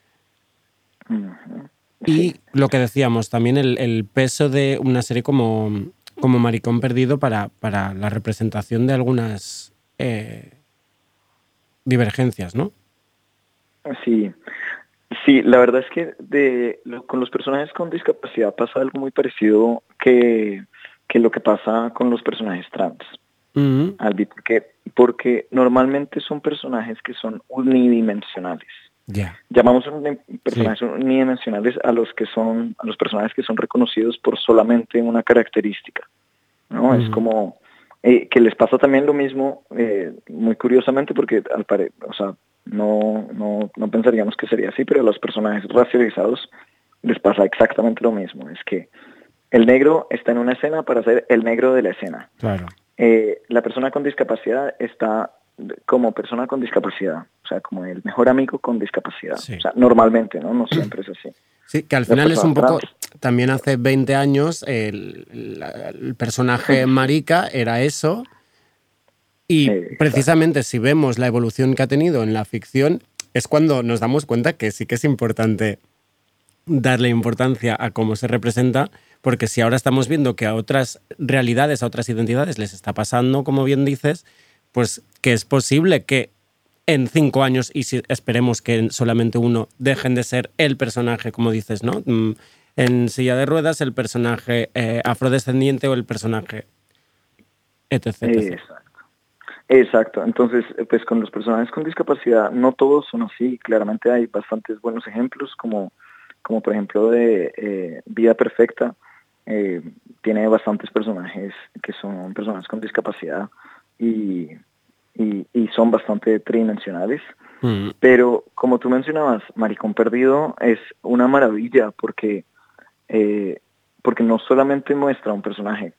Y lo que decíamos, también el, peso de una serie como, como Maricón Perdido para, para la representación de algunas eh, divergencias, ¿no? Sí, Sí, la verdad es que de, con los personajes con discapacidad pasa algo muy parecido que, lo que pasa con los personajes trans. Albi, porque, porque normalmente son personajes que son unidimensionales. Llamamos personajes unidimensionales a los que son, a los personajes que son reconocidos por solamente una característica. ¿no? Es como eh, que les pasa también lo mismo, eh, muy curiosamente, porque al pare o sea, no, no, no pensaríamos que sería así, pero a los personajes racializados les pasa exactamente lo mismo. Es que el negro está en una escena para ser el negro de la escena. Claro. Eh, la persona con discapacidad está como persona con discapacidad, o sea, como el mejor amigo con discapacidad. O sea, normalmente, ¿no? No siempre es así. Sí, que al final es un poco, también hace 20 años el, el personaje marica era eso, y precisamente si vemos la evolución que ha tenido en la ficción, es cuando nos damos cuenta que sí que es importante darle importancia a cómo se representa, porque si ahora estamos viendo que a otras realidades, a otras identidades les está pasando, como bien dices, pues que es posible que en cinco años, y si esperemos que solamente uno, dejen de ser el personaje, como dices, ¿no? Mm, en silla de ruedas, el personaje eh, afrodescendiente o el personaje etc. Exacto, entonces eh, pues con los personajes con discapacidad no todos son así, claramente hay bastantes buenos ejemplos como, como por ejemplo de eh, Vida Perfecta, eh, tiene bastantes personajes que son personas con discapacidad y, y, y son bastante tridimensionales. Mm. Pero como tú mencionabas, Maricón Perdido es una maravilla porque, eh, porque no solamente muestra un personaje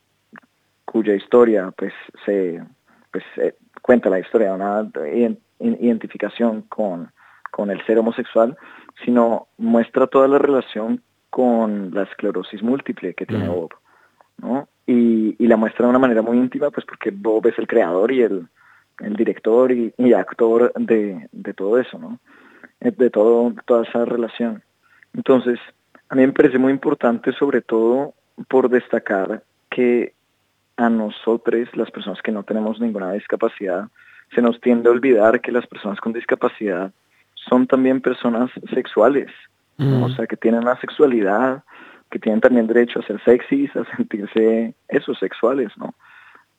cuya historia pues se pues, eh, cuenta la historia de una ident- identificación con, con el ser homosexual, sino muestra toda la relación con la esclerosis múltiple que tiene Mm. Bob, ¿no? Y, y la muestra de una manera muy íntima, pues porque Bob es el creador y el, el director y, y actor de, de todo eso, ¿no? Eh, De todo, toda esa relación. Entonces, a mí me parece muy importante, sobre todo por destacar que a nosotros, las personas que no tenemos ninguna discapacidad, se nos tiende a olvidar que las personas con discapacidad son también personas sexuales, ¿no? Mm. o sea, que tienen una sexualidad, que tienen también derecho a ser sexys, a sentirse esos sexuales, ¿no?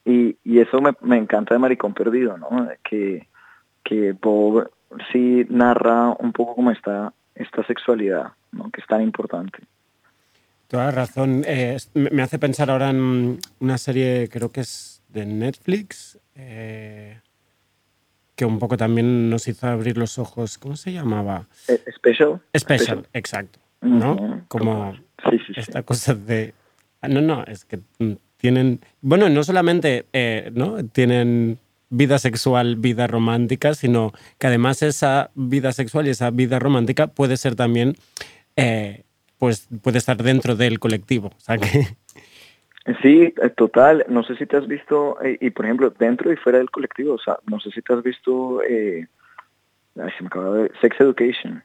Y, y eso me, me encanta de Maricón Perdido, ¿no? Que, que Bob sí narra un poco como esta, esta sexualidad, ¿no? Que es tan importante. Toda razón. Eh, me hace pensar ahora en una serie, creo que es de Netflix, eh, que un poco también nos hizo abrir los ojos. ¿Cómo se llamaba? Eh, Special. Special, exacto. ¿No? Como Sí, sí, sí. esta cosa de... Ah, No, no, es que mm, tienen... Bueno, no solamente eh, ¿no? tienen vida sexual, vida romántica, sino que además esa vida sexual y esa vida romántica puede ser también, eh, pues puede estar dentro del colectivo. O sea que... [laughs] Sí, eh, total. No sé si te has visto, eh, y por ejemplo, dentro y fuera del colectivo, o sea, no sé si te has visto, eh, ay, se me acaba de Sex Education,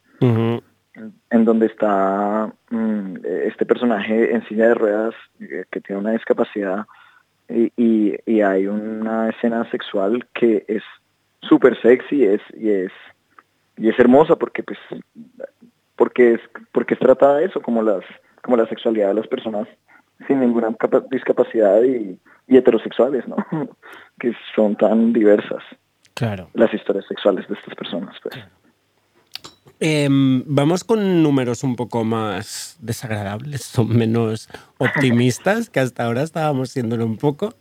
en donde está mm, este personaje en silla de ruedas eh, que tiene una discapacidad y, y, y hay una escena sexual que es súper sexy es, y es y es hermosa porque pues porque es porque es tratada de eso como las como la sexualidad de las personas sin ninguna capa- discapacidad y, y heterosexuales no [laughs] que son tan diversas Claro. las historias sexuales de estas personas pues Em, vamos con números un poco más desagradables, son menos [laughs] optimistas, que hasta ahora estábamos siéndolo un poco.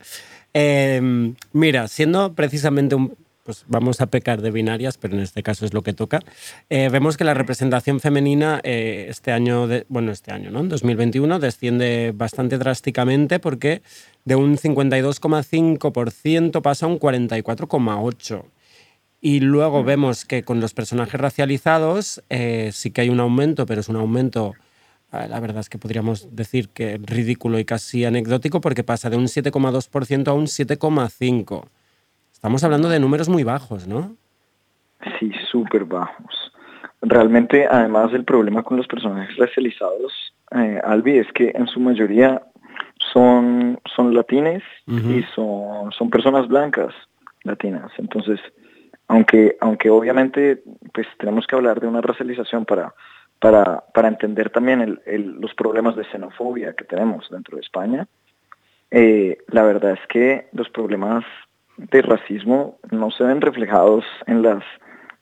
Em, mira, siendo precisamente un... Pues vamos a pecar de binarias, pero en este caso es lo que toca. Eh, vemos que la representación femenina eh, este año, de- bueno, este año, ¿no? En 2021 desciende bastante drásticamente porque de un 52,5% pasa a un 44,8%. Y luego vemos que con los personajes racializados eh, sí que hay un aumento, pero es un aumento, eh, la verdad es que podríamos decir que ridículo y casi anecdótico, porque pasa de un 7,2% a un 7,5%. Estamos hablando de números muy bajos, ¿no? Sí, súper bajos. Realmente, además, el problema con los personajes racializados, eh, Albi, es que en su mayoría son, son latines y son, son personas blancas latinas. Entonces, aunque, aunque obviamente pues tenemos que hablar de una racialización para, para, para entender también el- el- los problemas de xenofobia que tenemos dentro de España, eh, la verdad es que los problemas de racismo no se ven reflejados en las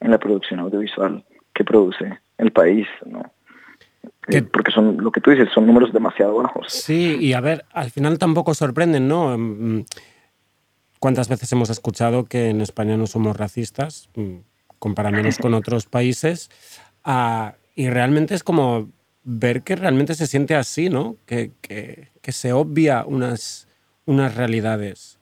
en la producción audiovisual que produce el país, ¿no? Eh, porque son lo que tú dices, son números demasiado bajos. Sí, y a ver, al final tampoco sorprenden, ¿no? ¿Cuántas veces hemos escuchado que en España no somos racistas, mm, comparándonos con otros países? Ah, y realmente es como ver que realmente se siente así, ¿no? Que, que- que se obvia unas, unas realidades.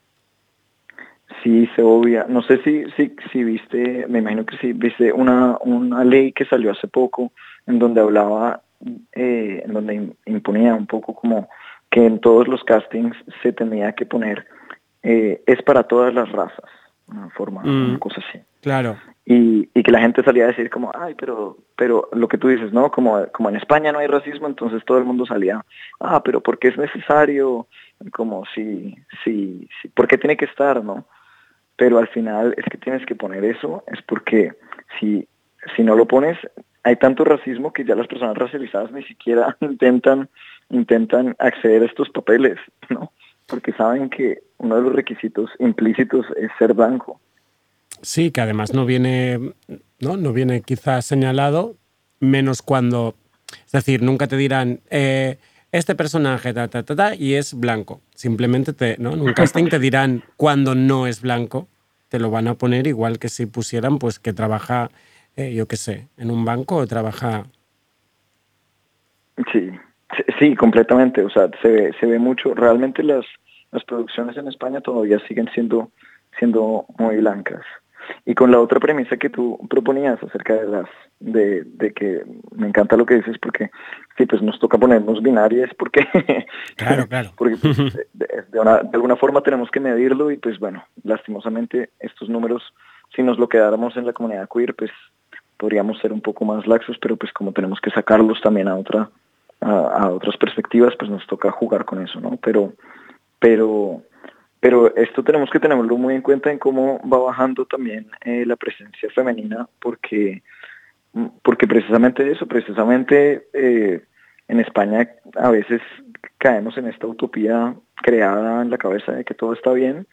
Sí, se obvia. No sé si, si, si viste, me imagino que sí, viste una, una ley que salió hace poco en donde hablaba, eh, en donde im- imponía un poco como que en todos los castings se tenía que poner, eh, es para todas las razas, una forma, Mm. una cosa así. Claro. y, y que la gente salía a decir como, ay, pero, pero lo que tú dices, ¿no? Como, como en España no hay racismo, entonces todo el mundo salía, ah, pero ¿por qué es necesario? Como si, si, si, ¿por qué tiene que estar, no? Pero al final es que tienes que poner eso, es porque si, si no lo pones, hay tanto racismo que ya las personas racializadas ni siquiera [laughs] intentan, intentan acceder a estos papeles, ¿no? Porque saben que uno de los requisitos implícitos es ser blanco. Sí, que además no viene, ¿no? No viene quizás señalado, menos cuando. Es decir, nunca te dirán. eh, este personaje, ta, ta, ta, ta, y es blanco. Simplemente te, ¿no? en un [laughs] casting te dirán cuando no es blanco. te lo van a poner igual que si pusieran pues que trabaja, eh, yo qué sé, en un banco o trabaja... Sí, sí, completamente. O sea, se ve, se ve mucho. Realmente las, las producciones en España todavía siguen siendo, siendo muy blancas. Y con la otra premisa que tú proponías acerca de las de, de que me encanta lo que dices porque sí pues nos toca ponernos binarias porque [laughs] claro claro porque pues, [laughs] de, de, una, de, alguna forma tenemos que medirlo y pues bueno lastimosamente estos números si nos lo quedáramos en la comunidad queer pues podríamos ser un poco más laxos pero pues como tenemos que sacarlos también a otra a, a otras perspectivas pues nos toca jugar con eso no pero pero pero esto tenemos que tenerlo muy en cuenta en cómo va bajando también eh, la presencia femenina, porque, porque precisamente eso, precisamente eh, en España a veces caemos en esta utopía creada en la cabeza de que todo está bien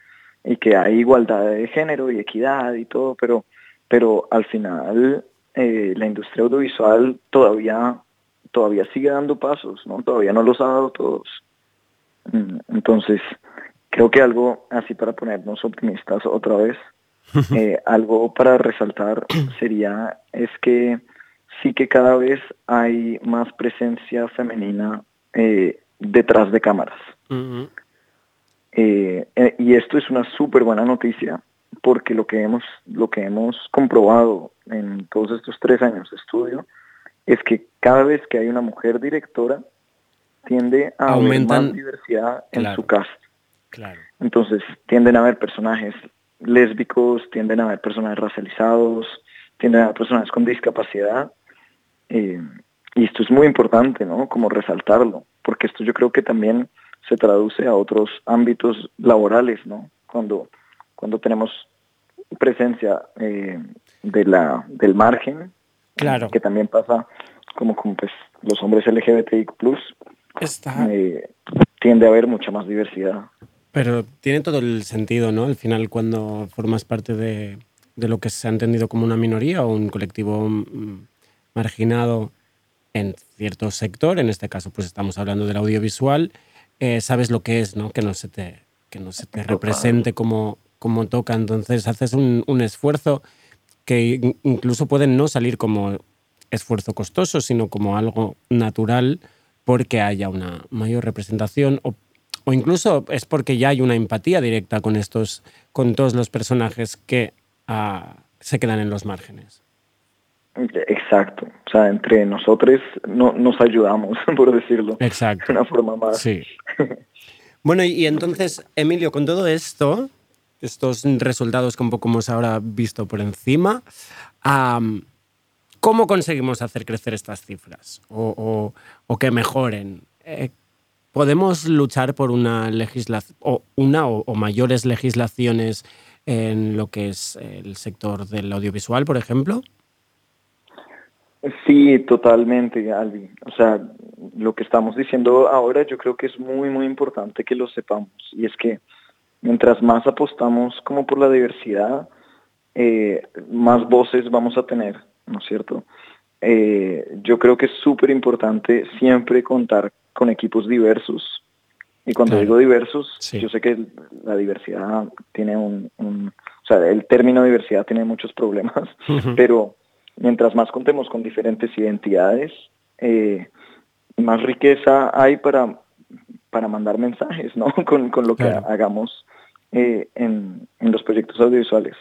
y que hay igualdad de género y equidad y todo, pero, pero al final eh, la industria audiovisual todavía, todavía sigue dando pasos, ¿no? Todavía no los ha dado todos. Mm, entonces, creo que algo así para ponernos optimistas otra vez, [laughs] eh, algo para resaltar sería es que sí que cada vez hay más presencia femenina eh, detrás de cámaras. Uh -huh. eh, y esto es una súper buena noticia porque lo que hemos lo que hemos comprobado en todos estos tres años de estudio es que cada vez que hay una mujer directora tiende a Aumentan, haber más diversidad en claro. su cast. Claro. Entonces tienden a haber personajes lésbicos, tienden a haber personajes racializados, tienden a haber personajes con discapacidad. Eh, y esto es muy importante, ¿no? Como resaltarlo, porque esto yo creo que también se traduce a otros ámbitos laborales, ¿no? Cuando, cuando tenemos presencia eh, de la, del margen, claro. que también pasa como con pues, los hombres LGBTIQ+, Está... eh, tiende a haber mucha más diversidad. Pero tiene todo el sentido, ¿no? Al final, cuando formas parte de, de lo que se ha entendido como una minoría o un colectivo mm, marginado en cierto sector, en este caso pues estamos hablando del audiovisual, eh, sabes lo que es, ¿no? Que no se te, que no se te represente como, como toca, entonces haces un, un esfuerzo que incluso puede no salir como esfuerzo costoso, sino como algo natural porque haya una mayor representación o, o, incluso es porque ya hay una empatía directa con estos, con todos los personajes que uh, se quedan en los márgenes. Exacto. O sea, entre nosotros no, nos ayudamos, [laughs] por decirlo. Exacto. De una forma más. Sí. [laughs] bueno, y, entonces, Emilio, con todo esto, estos resultados que un poco hemos ahora visto por encima, um, ¿cómo conseguimos hacer crecer estas cifras? O, o, o que mejoren. Eh, ¿Podemos luchar por una legislación, o una o, mayores legislaciones en lo que es el sector del audiovisual, por ejemplo? Sí, totalmente, Albi. O sea, lo que estamos diciendo ahora yo creo que es muy, muy importante que lo sepamos. Y es que mientras más apostamos como por la diversidad, eh, más voces vamos a tener, ¿no es cierto? Eh, yo creo que es súper importante siempre contar con equipos diversos. Y cuando claro. digo diversos, sí. yo sé que la diversidad tiene un, un, o sea, el término diversidad tiene muchos problemas, [laughs] uh -huh. pero mientras más contemos con diferentes identidades, eh, más riqueza hay para, para mandar mensajes, ¿no? [laughs] Con, con lo que claro. hagamos eh, en, en, los proyectos audiovisuales.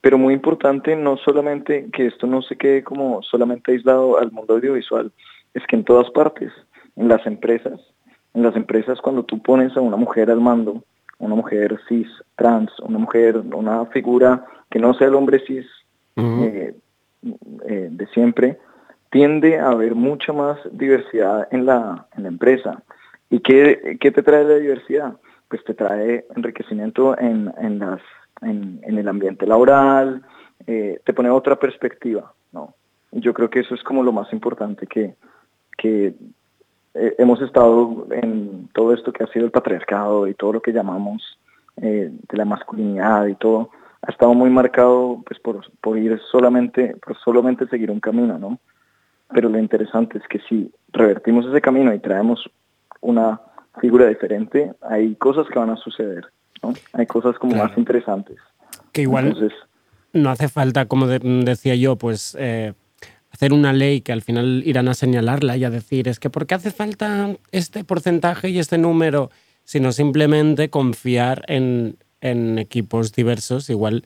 Pero muy importante, no solamente que esto no se quede como solamente aislado al mundo audiovisual, es que en todas partes, en las empresas, en las empresas cuando tú pones a una mujer al mando, una mujer cis, trans, una mujer, una figura que no sea el hombre cis, uh -huh. eh, eh, de siempre, tiende a haber mucha más diversidad en la, en la empresa. ¿Y qué, qué, te trae la diversidad? Pues te trae enriquecimiento en, en, las, en, el ambiente laboral, eh, te pone otra perspectiva, ¿no? Yo creo que eso es como lo más importante que, que eh, hemos estado en todo esto que ha sido el patriarcado y todo lo que llamamos eh, de la masculinidad y todo, ha estado muy marcado pues por, por ir solamente, por solamente seguir un camino, ¿no? Pero lo interesante es que si revertimos ese camino y traemos una figura diferente, hay cosas que van a suceder, ¿no? Hay cosas como claro. más interesantes. Que igual no hace falta, como decía yo, pues eh, hacer una ley que al final irán a señalarla y a decir, es que ¿por qué hace falta este porcentaje y este número? Sino simplemente confiar en, en equipos diversos, igual,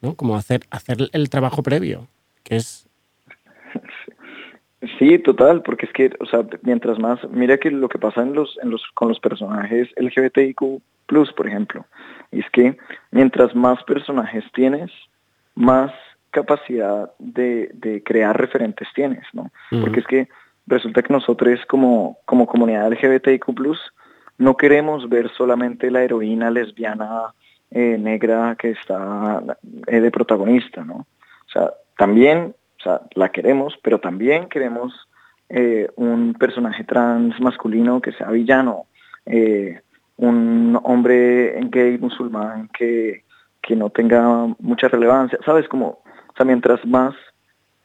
¿no? Como hacer, hacer el trabajo previo, que es Sí, total, porque es que, o sea, mientras más, mira que lo que pasa en los, en los, con los personajes LGBTIQ+, por ejemplo, y es que mientras más personajes tienes, más capacidad de, de crear referentes tienes, ¿no? Porque es que resulta que nosotros como, como comunidad LGBTIQ+, no queremos ver solamente la heroína lesbiana eh, negra que está eh, de protagonista, ¿no? O sea, también sea, la queremos, pero también queremos eh, un personaje trans masculino que sea villano, eh, un hombre gay musulmán que, que no tenga mucha relevancia, ¿sabes? Como, o sea, mientras más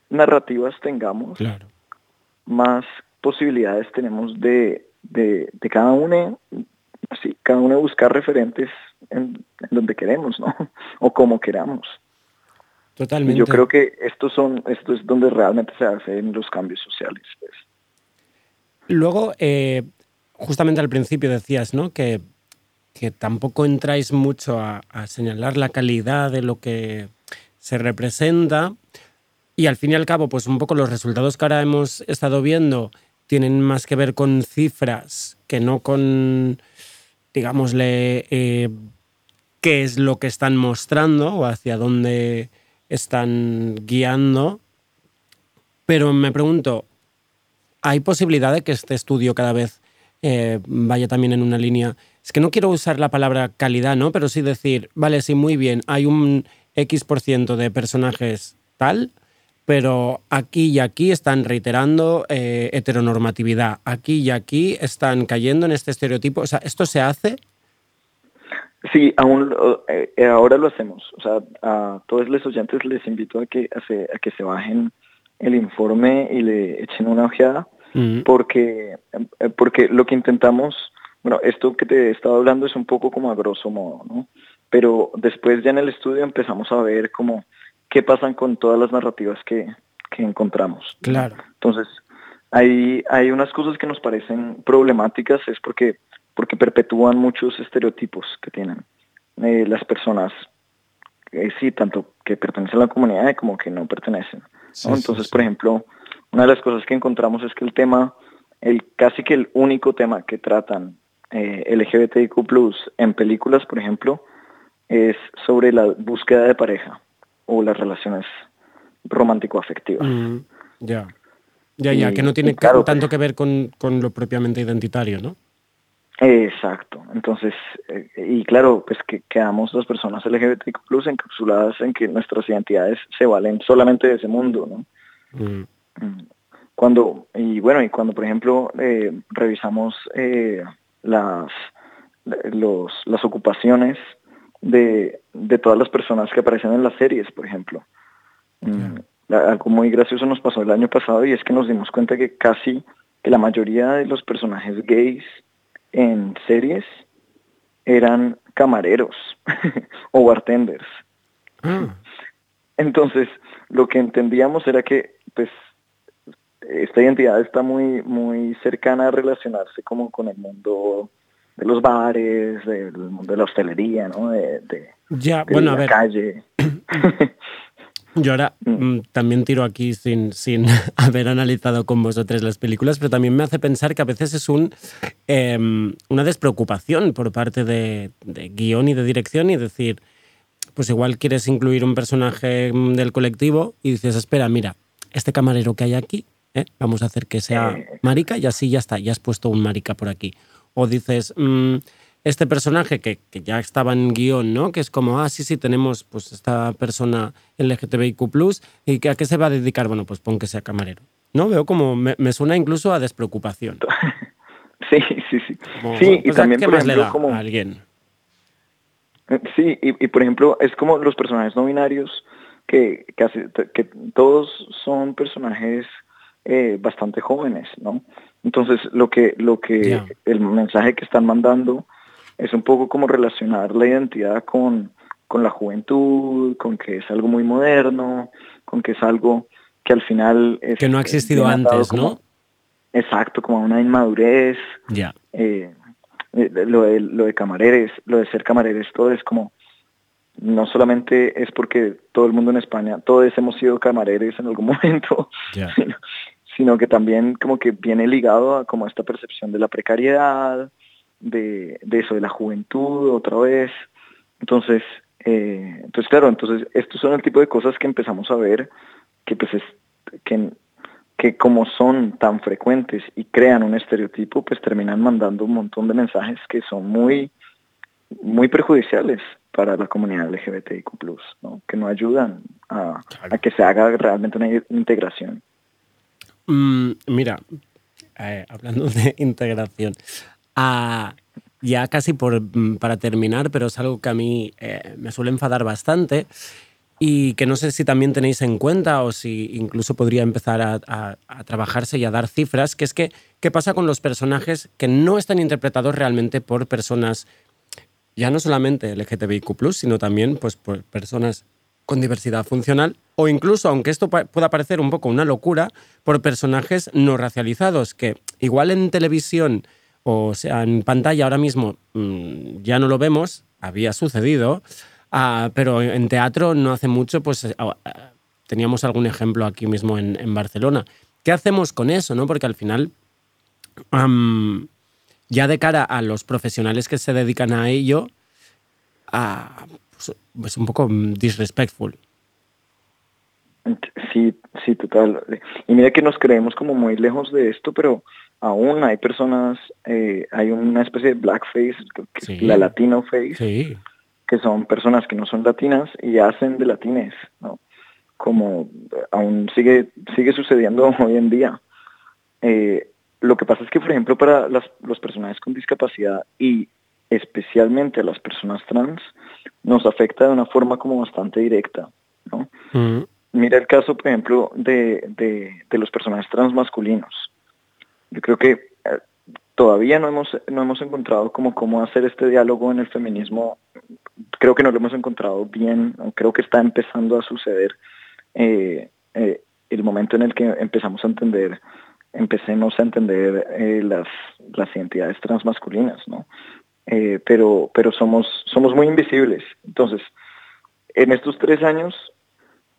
narrativas tengamos, más posibilidades tenemos de, de, de cada uno, sí, cada uno buscar referentes en, en donde queremos, ¿no? [laughs] O como queramos. Totalmente. yo creo que estos son, esto es donde realmente se hacen los cambios sociales. Pues. Luego, eh, justamente al principio decías, ¿no? Que, que tampoco entráis mucho a, señalar la calidad de lo que se representa. Y al fin y al cabo, pues un poco los resultados que ahora hemos estado viendo tienen más que ver con cifras que no con, digámosle, eh, qué es lo que están mostrando o hacia dónde están guiando. Pero me pregunto, ¿hay posibilidad de que este estudio cada vez eh, vaya también en una línea? Es que no quiero usar la palabra calidad, ¿no? Pero sí decir, vale, sí, muy bien, hay un X por ciento de personajes tal, pero aquí y aquí están reiterando eh, heteronormatividad, aquí y aquí están cayendo en este estereotipo. O sea, ¿esto se hace? Sí, aún eh, eh, ahora lo hacemos. O sea, a todos los oyentes les invito a que, a, se, a que se bajen el informe y le echen una ojeada, porque, eh, porque lo que intentamos, bueno, esto que te he estado hablando es un poco como a grosso modo, ¿no? Pero después ya en el estudio empezamos a ver como qué pasan con todas las narrativas que, que encontramos. Claro. Entonces, hay, hay unas cosas que nos parecen problemáticas, es porque porque perpetúan muchos estereotipos que tienen eh, las personas, eh, sí, tanto que pertenecen a la comunidad como que no pertenecen. Entonces, por ejemplo, una de las cosas que encontramos es que el tema, el casi que el único tema que tratan eh, LGBTIQ en películas, por ejemplo, es sobre la búsqueda de pareja o las relaciones romántico-afectivas. Mm, ya, ya, ya, que no tiene tanto pues que ver con, con lo propiamente identitario, ¿no? Exacto. Entonces, eh, y claro, pues que quedamos las personas LGBTQ plus encapsuladas en que nuestras identidades se valen solamente de ese mundo, ¿no? Mm. Mm. Cuando, y bueno, y cuando por ejemplo eh, revisamos eh, las, los, las ocupaciones de, de, todas las personas que aparecen en las series, por ejemplo. Mm, algo muy gracioso nos pasó el año pasado y es que nos dimos cuenta que casi que la mayoría de los personajes gays en series eran camareros [laughs] o bartenders. Ah. Entonces, lo que entendíamos era que, pues, esta identidad está muy, muy cercana a relacionarse como con el mundo de los bares, del mundo de la hostelería, ¿no? De, ya, bueno, la a ver. calle. [clears throat] [laughs] Yo ahora mm. Mm, también tiro aquí sin, sin [laughs] haber analizado con vosotros las películas, pero también me hace pensar que a veces es un, em, una despreocupación por parte de, guion y de dirección y decir, pues igual quieres incluir un personaje mm, del colectivo y dices, espera, mira, este camarero que hay aquí, ¿eh? vamos a hacer que sea marica y así ya está, ya has puesto un marica por aquí. O dices este personaje que, que, ya estaba en guion, ¿no? Que es como, ah, sí, sí, tenemos pues esta persona LGTBIQ+, ¿y que, a qué se va a dedicar? Bueno, pues pon que sea camarero. ¿No? Veo como, me, suena incluso a despreocupación. [laughs] Sí, sí, sí. sí, y también, por ejemplo, como... a alguien? Sí, y, por ejemplo, es como los personajes no binarios, que, casi, que todos son personajes eh, bastante jóvenes, ¿no? Entonces, lo que, lo que, el mensaje que están mandando es un poco como relacionar la identidad con, con la juventud, con que es algo muy moderno, con que es algo que al final... Es, que no ha existido antes, ¿no? Exacto, como una inmadurez. Ya. Eh, eh, lo, de, lo de camareres, lo de ser camareres, todo es como, no solamente es porque todo el mundo en España, todos hemos sido camareres en algún [laughs] momento, sino, que también como que viene ligado a como esta percepción de la precariedad, de, de eso, de la juventud otra vez. Entonces, eh, entonces claro, entonces estos son el tipo de cosas que empezamos a ver que pues es, que que como son tan frecuentes y crean un estereotipo, pues terminan mandando un montón de mensajes que son muy, muy perjudiciales para la comunidad LGBTIQ+, ¿no? que no ayudan a, que se haga realmente una integración. Mm, mira, eh, hablando de [laughs] integración, ah, ya casi por, mm, para terminar, pero es algo que a mí eh, me suele enfadar bastante, y que no sé si también tenéis en cuenta o si incluso podría empezar a, trabajarse y a dar cifras, que es que qué pasa con los personajes que no están interpretados realmente por personas ya no solamente LGTBIQ+, sino también pues, por personas con diversidad funcional o incluso, aunque esto pueda parecer un poco una locura, por personajes no racializados, que igual en televisión o sea en pantalla ahora mismo mm, ya no lo vemos, había sucedido, Ah, pero en teatro no hace mucho, pues eh, ah, teníamos algún ejemplo aquí mismo en, Barcelona. ¿Qué hacemos con eso? No? Porque al final, ya de cara a los profesionales que se dedican a ello, ah, pues, es un poco disrespectful. Sí, sí, total. Y mira que nos creemos como muy lejos de esto, pero aún hay personas, eh, hay una especie de blackface, la latino face, sí que son personas que no son latinas y hacen de latines, ¿no? Como aún sigue, sigue sucediendo [laughs] hoy en día. Eh, lo que pasa es que, por ejemplo, para los personajes con discapacidad y especialmente a las personas trans, nos afecta de una forma como bastante directa, ¿no? Mm. Mira el caso, por ejemplo, de, de, los personajes trans masculinos. Yo creo que eh, todavía no hemos, no hemos encontrado como cómo hacer este diálogo en el feminismo creo que no lo hemos encontrado bien, creo que está empezando a suceder eh, eh, el momento en el que empezamos a entender, empecemos a entender las, las identidades transmasculinas, ¿no? pero pero somos, somos muy invisibles. Entonces, en estos tres años,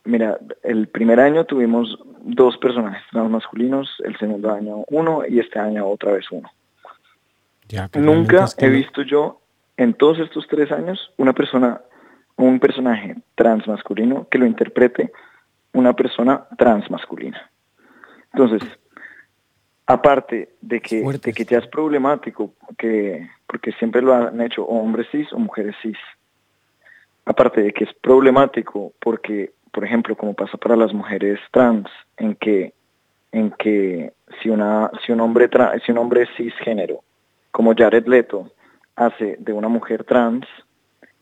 mira, el primer año tuvimos dos personajes transmasculinos, el segundo año uno y este año otra vez uno. Nunca he visto yo en todos estos tres años una persona, un personaje transmasculino que lo interprete una persona transmasculina. Entonces, aparte de que, de que ya es problemático, que, porque siempre lo han hecho hombres cis o mujeres cis, aparte de que es problemático porque, por ejemplo, como pasa para las mujeres trans, en que, en que si, una, si, un hombre si un hombre cisgénero, como Jared Leto, hace de una mujer trans,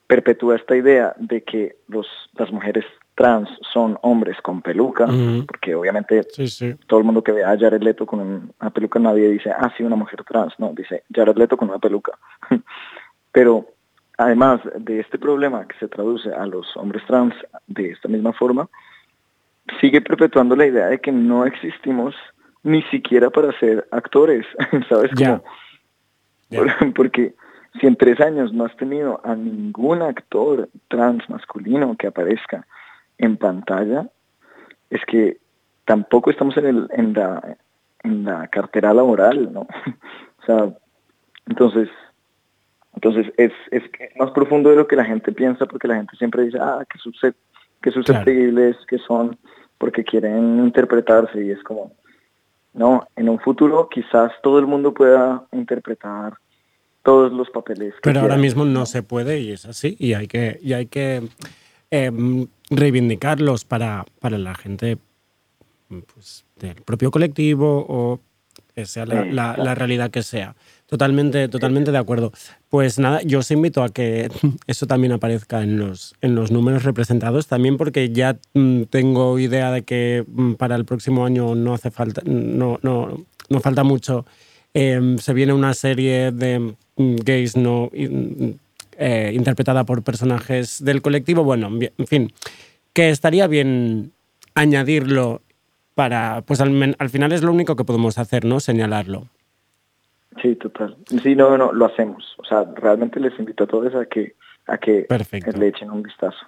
perpetúa esta idea de que los, las mujeres trans son hombres con peluca, porque obviamente todo el mundo que ve a Jared Leto con una peluca, nadie dice, ah, sí, una mujer trans, no, dice Jared Leto con una peluca. [laughs] Pero además de este problema que se traduce a los hombres trans de esta misma forma, sigue perpetuando la idea de que no existimos ni siquiera para ser actores, [laughs] ¿sabes? Como, [laughs] porque si en tres años no has tenido a ningún actor trans masculino que aparezca en pantalla, es que tampoco estamos en, el, en, la, en la cartera laboral, ¿no? [laughs] o sea, entonces, entonces es, es más profundo de lo que la gente piensa, porque la gente siempre dice, ah, qué, qué susceptibles que son, porque quieren interpretarse, y es como, no, en un futuro quizás todo el mundo pueda interpretar todos los papeles. Pero ahora mismo no se puede y es así y hay que, y hay que em, reivindicarlos para, para la gente pues, del propio colectivo o sea la, la, realidad que sea. Totalmente, totalmente de acuerdo. Pues nada, yo os invito a que [laughs] eso también aparezca en los, en los números representados, también porque ya mm, tengo idea de que mm, para el próximo año no hace falta, no, no, no falta mucho. Em, se viene una serie de Mm, gays no eh, interpretada por personajes del colectivo. Bueno, en fin, que estaría bien añadirlo para, pues al, al final es lo único que podemos hacer, ¿no? Señalarlo. Sí, total. Sí, no, no, lo hacemos. O sea, realmente les invito a todos a que, a que le echen un vistazo.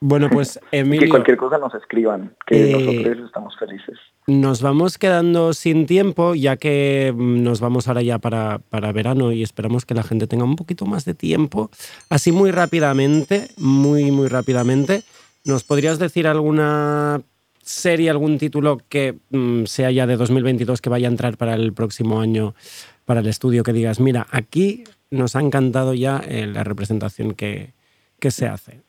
Bueno, [laughs] pues Emilio... que cualquier cosa nos escriban, que eh, nosotros estamos felices. Nos vamos quedando sin tiempo, ya que mm, nos vamos ahora ya para, para verano y esperamos que la gente tenga un poquito más de tiempo. Así muy rápidamente, muy, muy rápidamente, ¿nos podrías decir alguna serie, algún título que mm, sea ya de 2022 que vaya a entrar para el próximo año para el estudio que digas, mira, aquí nos ha encantado ya eh, la representación que, se hace?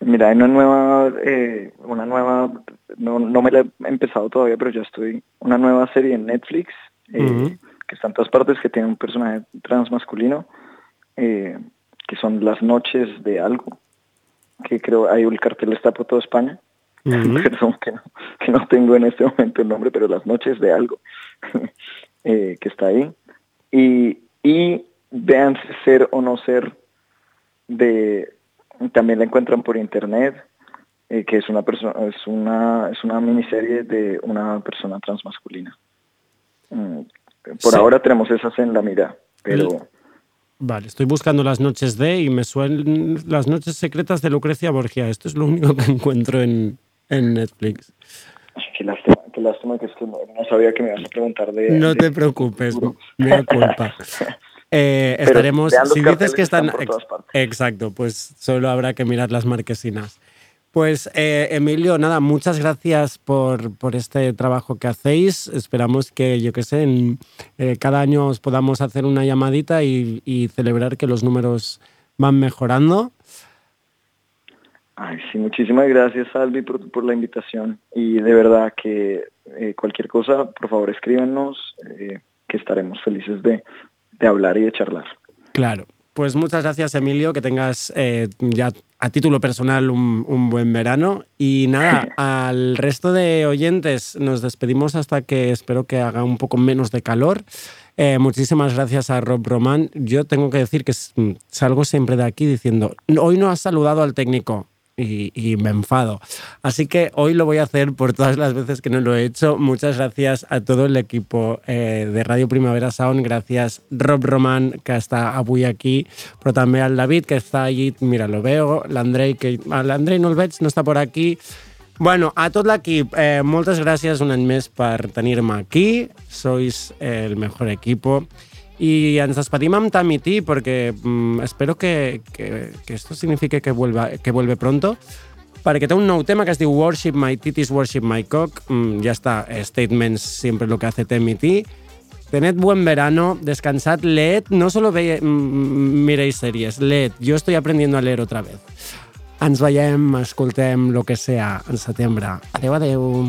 Mira, hay una nueva, eh, una nueva, no, me la he empezado todavía, pero ya estoy, una nueva serie en Netflix, eh, que está en todas partes, que tiene un personaje transmasculino, que son Las Noches de Algo, que creo, ahí el cartel está por toda España, [laughs] perdón que no, que no tengo en este momento el nombre, pero Las Noches de Algo. Eh, que está ahí. Y, y vean ser o no ser de también la encuentran por internet eh, que es una persona es una es una miniserie de una persona transmasculina mm, por ahora tenemos esas en la mira pero Vale, estoy buscando las noches de y me suenan las noches secretas de Lucrecia Borgia. Esto es lo único que [laughs] encuentro en, en Netflix. Qué lástima, qué lástima que es que no, sabía que me ibas a preguntar de. No te preocupes, me culpa. [laughs] Eh, estaremos. Si dices que están. exacto, pues solo habrá que mirar las marquesinas. Pues eh, Emilio, nada, muchas gracias por, por, este trabajo que hacéis. Esperamos que, yo qué sé, en, eh, cada año os podamos hacer una llamadita y, y celebrar que los números van mejorando. Ay, sí, muchísimas gracias, Albi, por, la invitación. Y de verdad que eh, cualquier cosa, por favor, escríbanos, eh, que estaremos felices de, hablar y de charlar. Claro. Pues muchas gracias, Emilio, que tengas eh, ya a título personal un, buen verano. Y nada, [laughs] al resto de oyentes nos despedimos hasta que espero que haga un poco menos de calor. muchísimas gracias a Rob Roman. Yo tengo que decir que salgo siempre de aquí diciendo, hoy no has saludado al técnico y, me enfado. Así que hoy lo voy a hacer por todas las veces que no lo he hecho. Muchas gracias a todo el equipo eh, de Radio Primavera Sound. Gracias Rob Roman, que está hoy aquí, pero también al David, que está allí. Mira, lo veo. L'Andrei, que l'Andrei no el veig, no está por aquí. Bueno, a tot l'equip, eh, moltes gràcies un any més per tenir-me aquí. Sois el mejor equipo. Y ens despedim amb Tamiti porque mm, espero que, que, que, esto signifique que, vuelva, que vuelve pronto perquè té un nou tema que es diu Worship My Titties, Worship My Cock. Mm, ya está, statements siempre lo que hace Tamiti. Tened buen verano, descansad, leed, no solo ve, mm, miréis series, leed. Yo estoy aprendiendo a leer otra vez. Ens veiem, escoltem lo que sea en setembre. Adeu, adeu.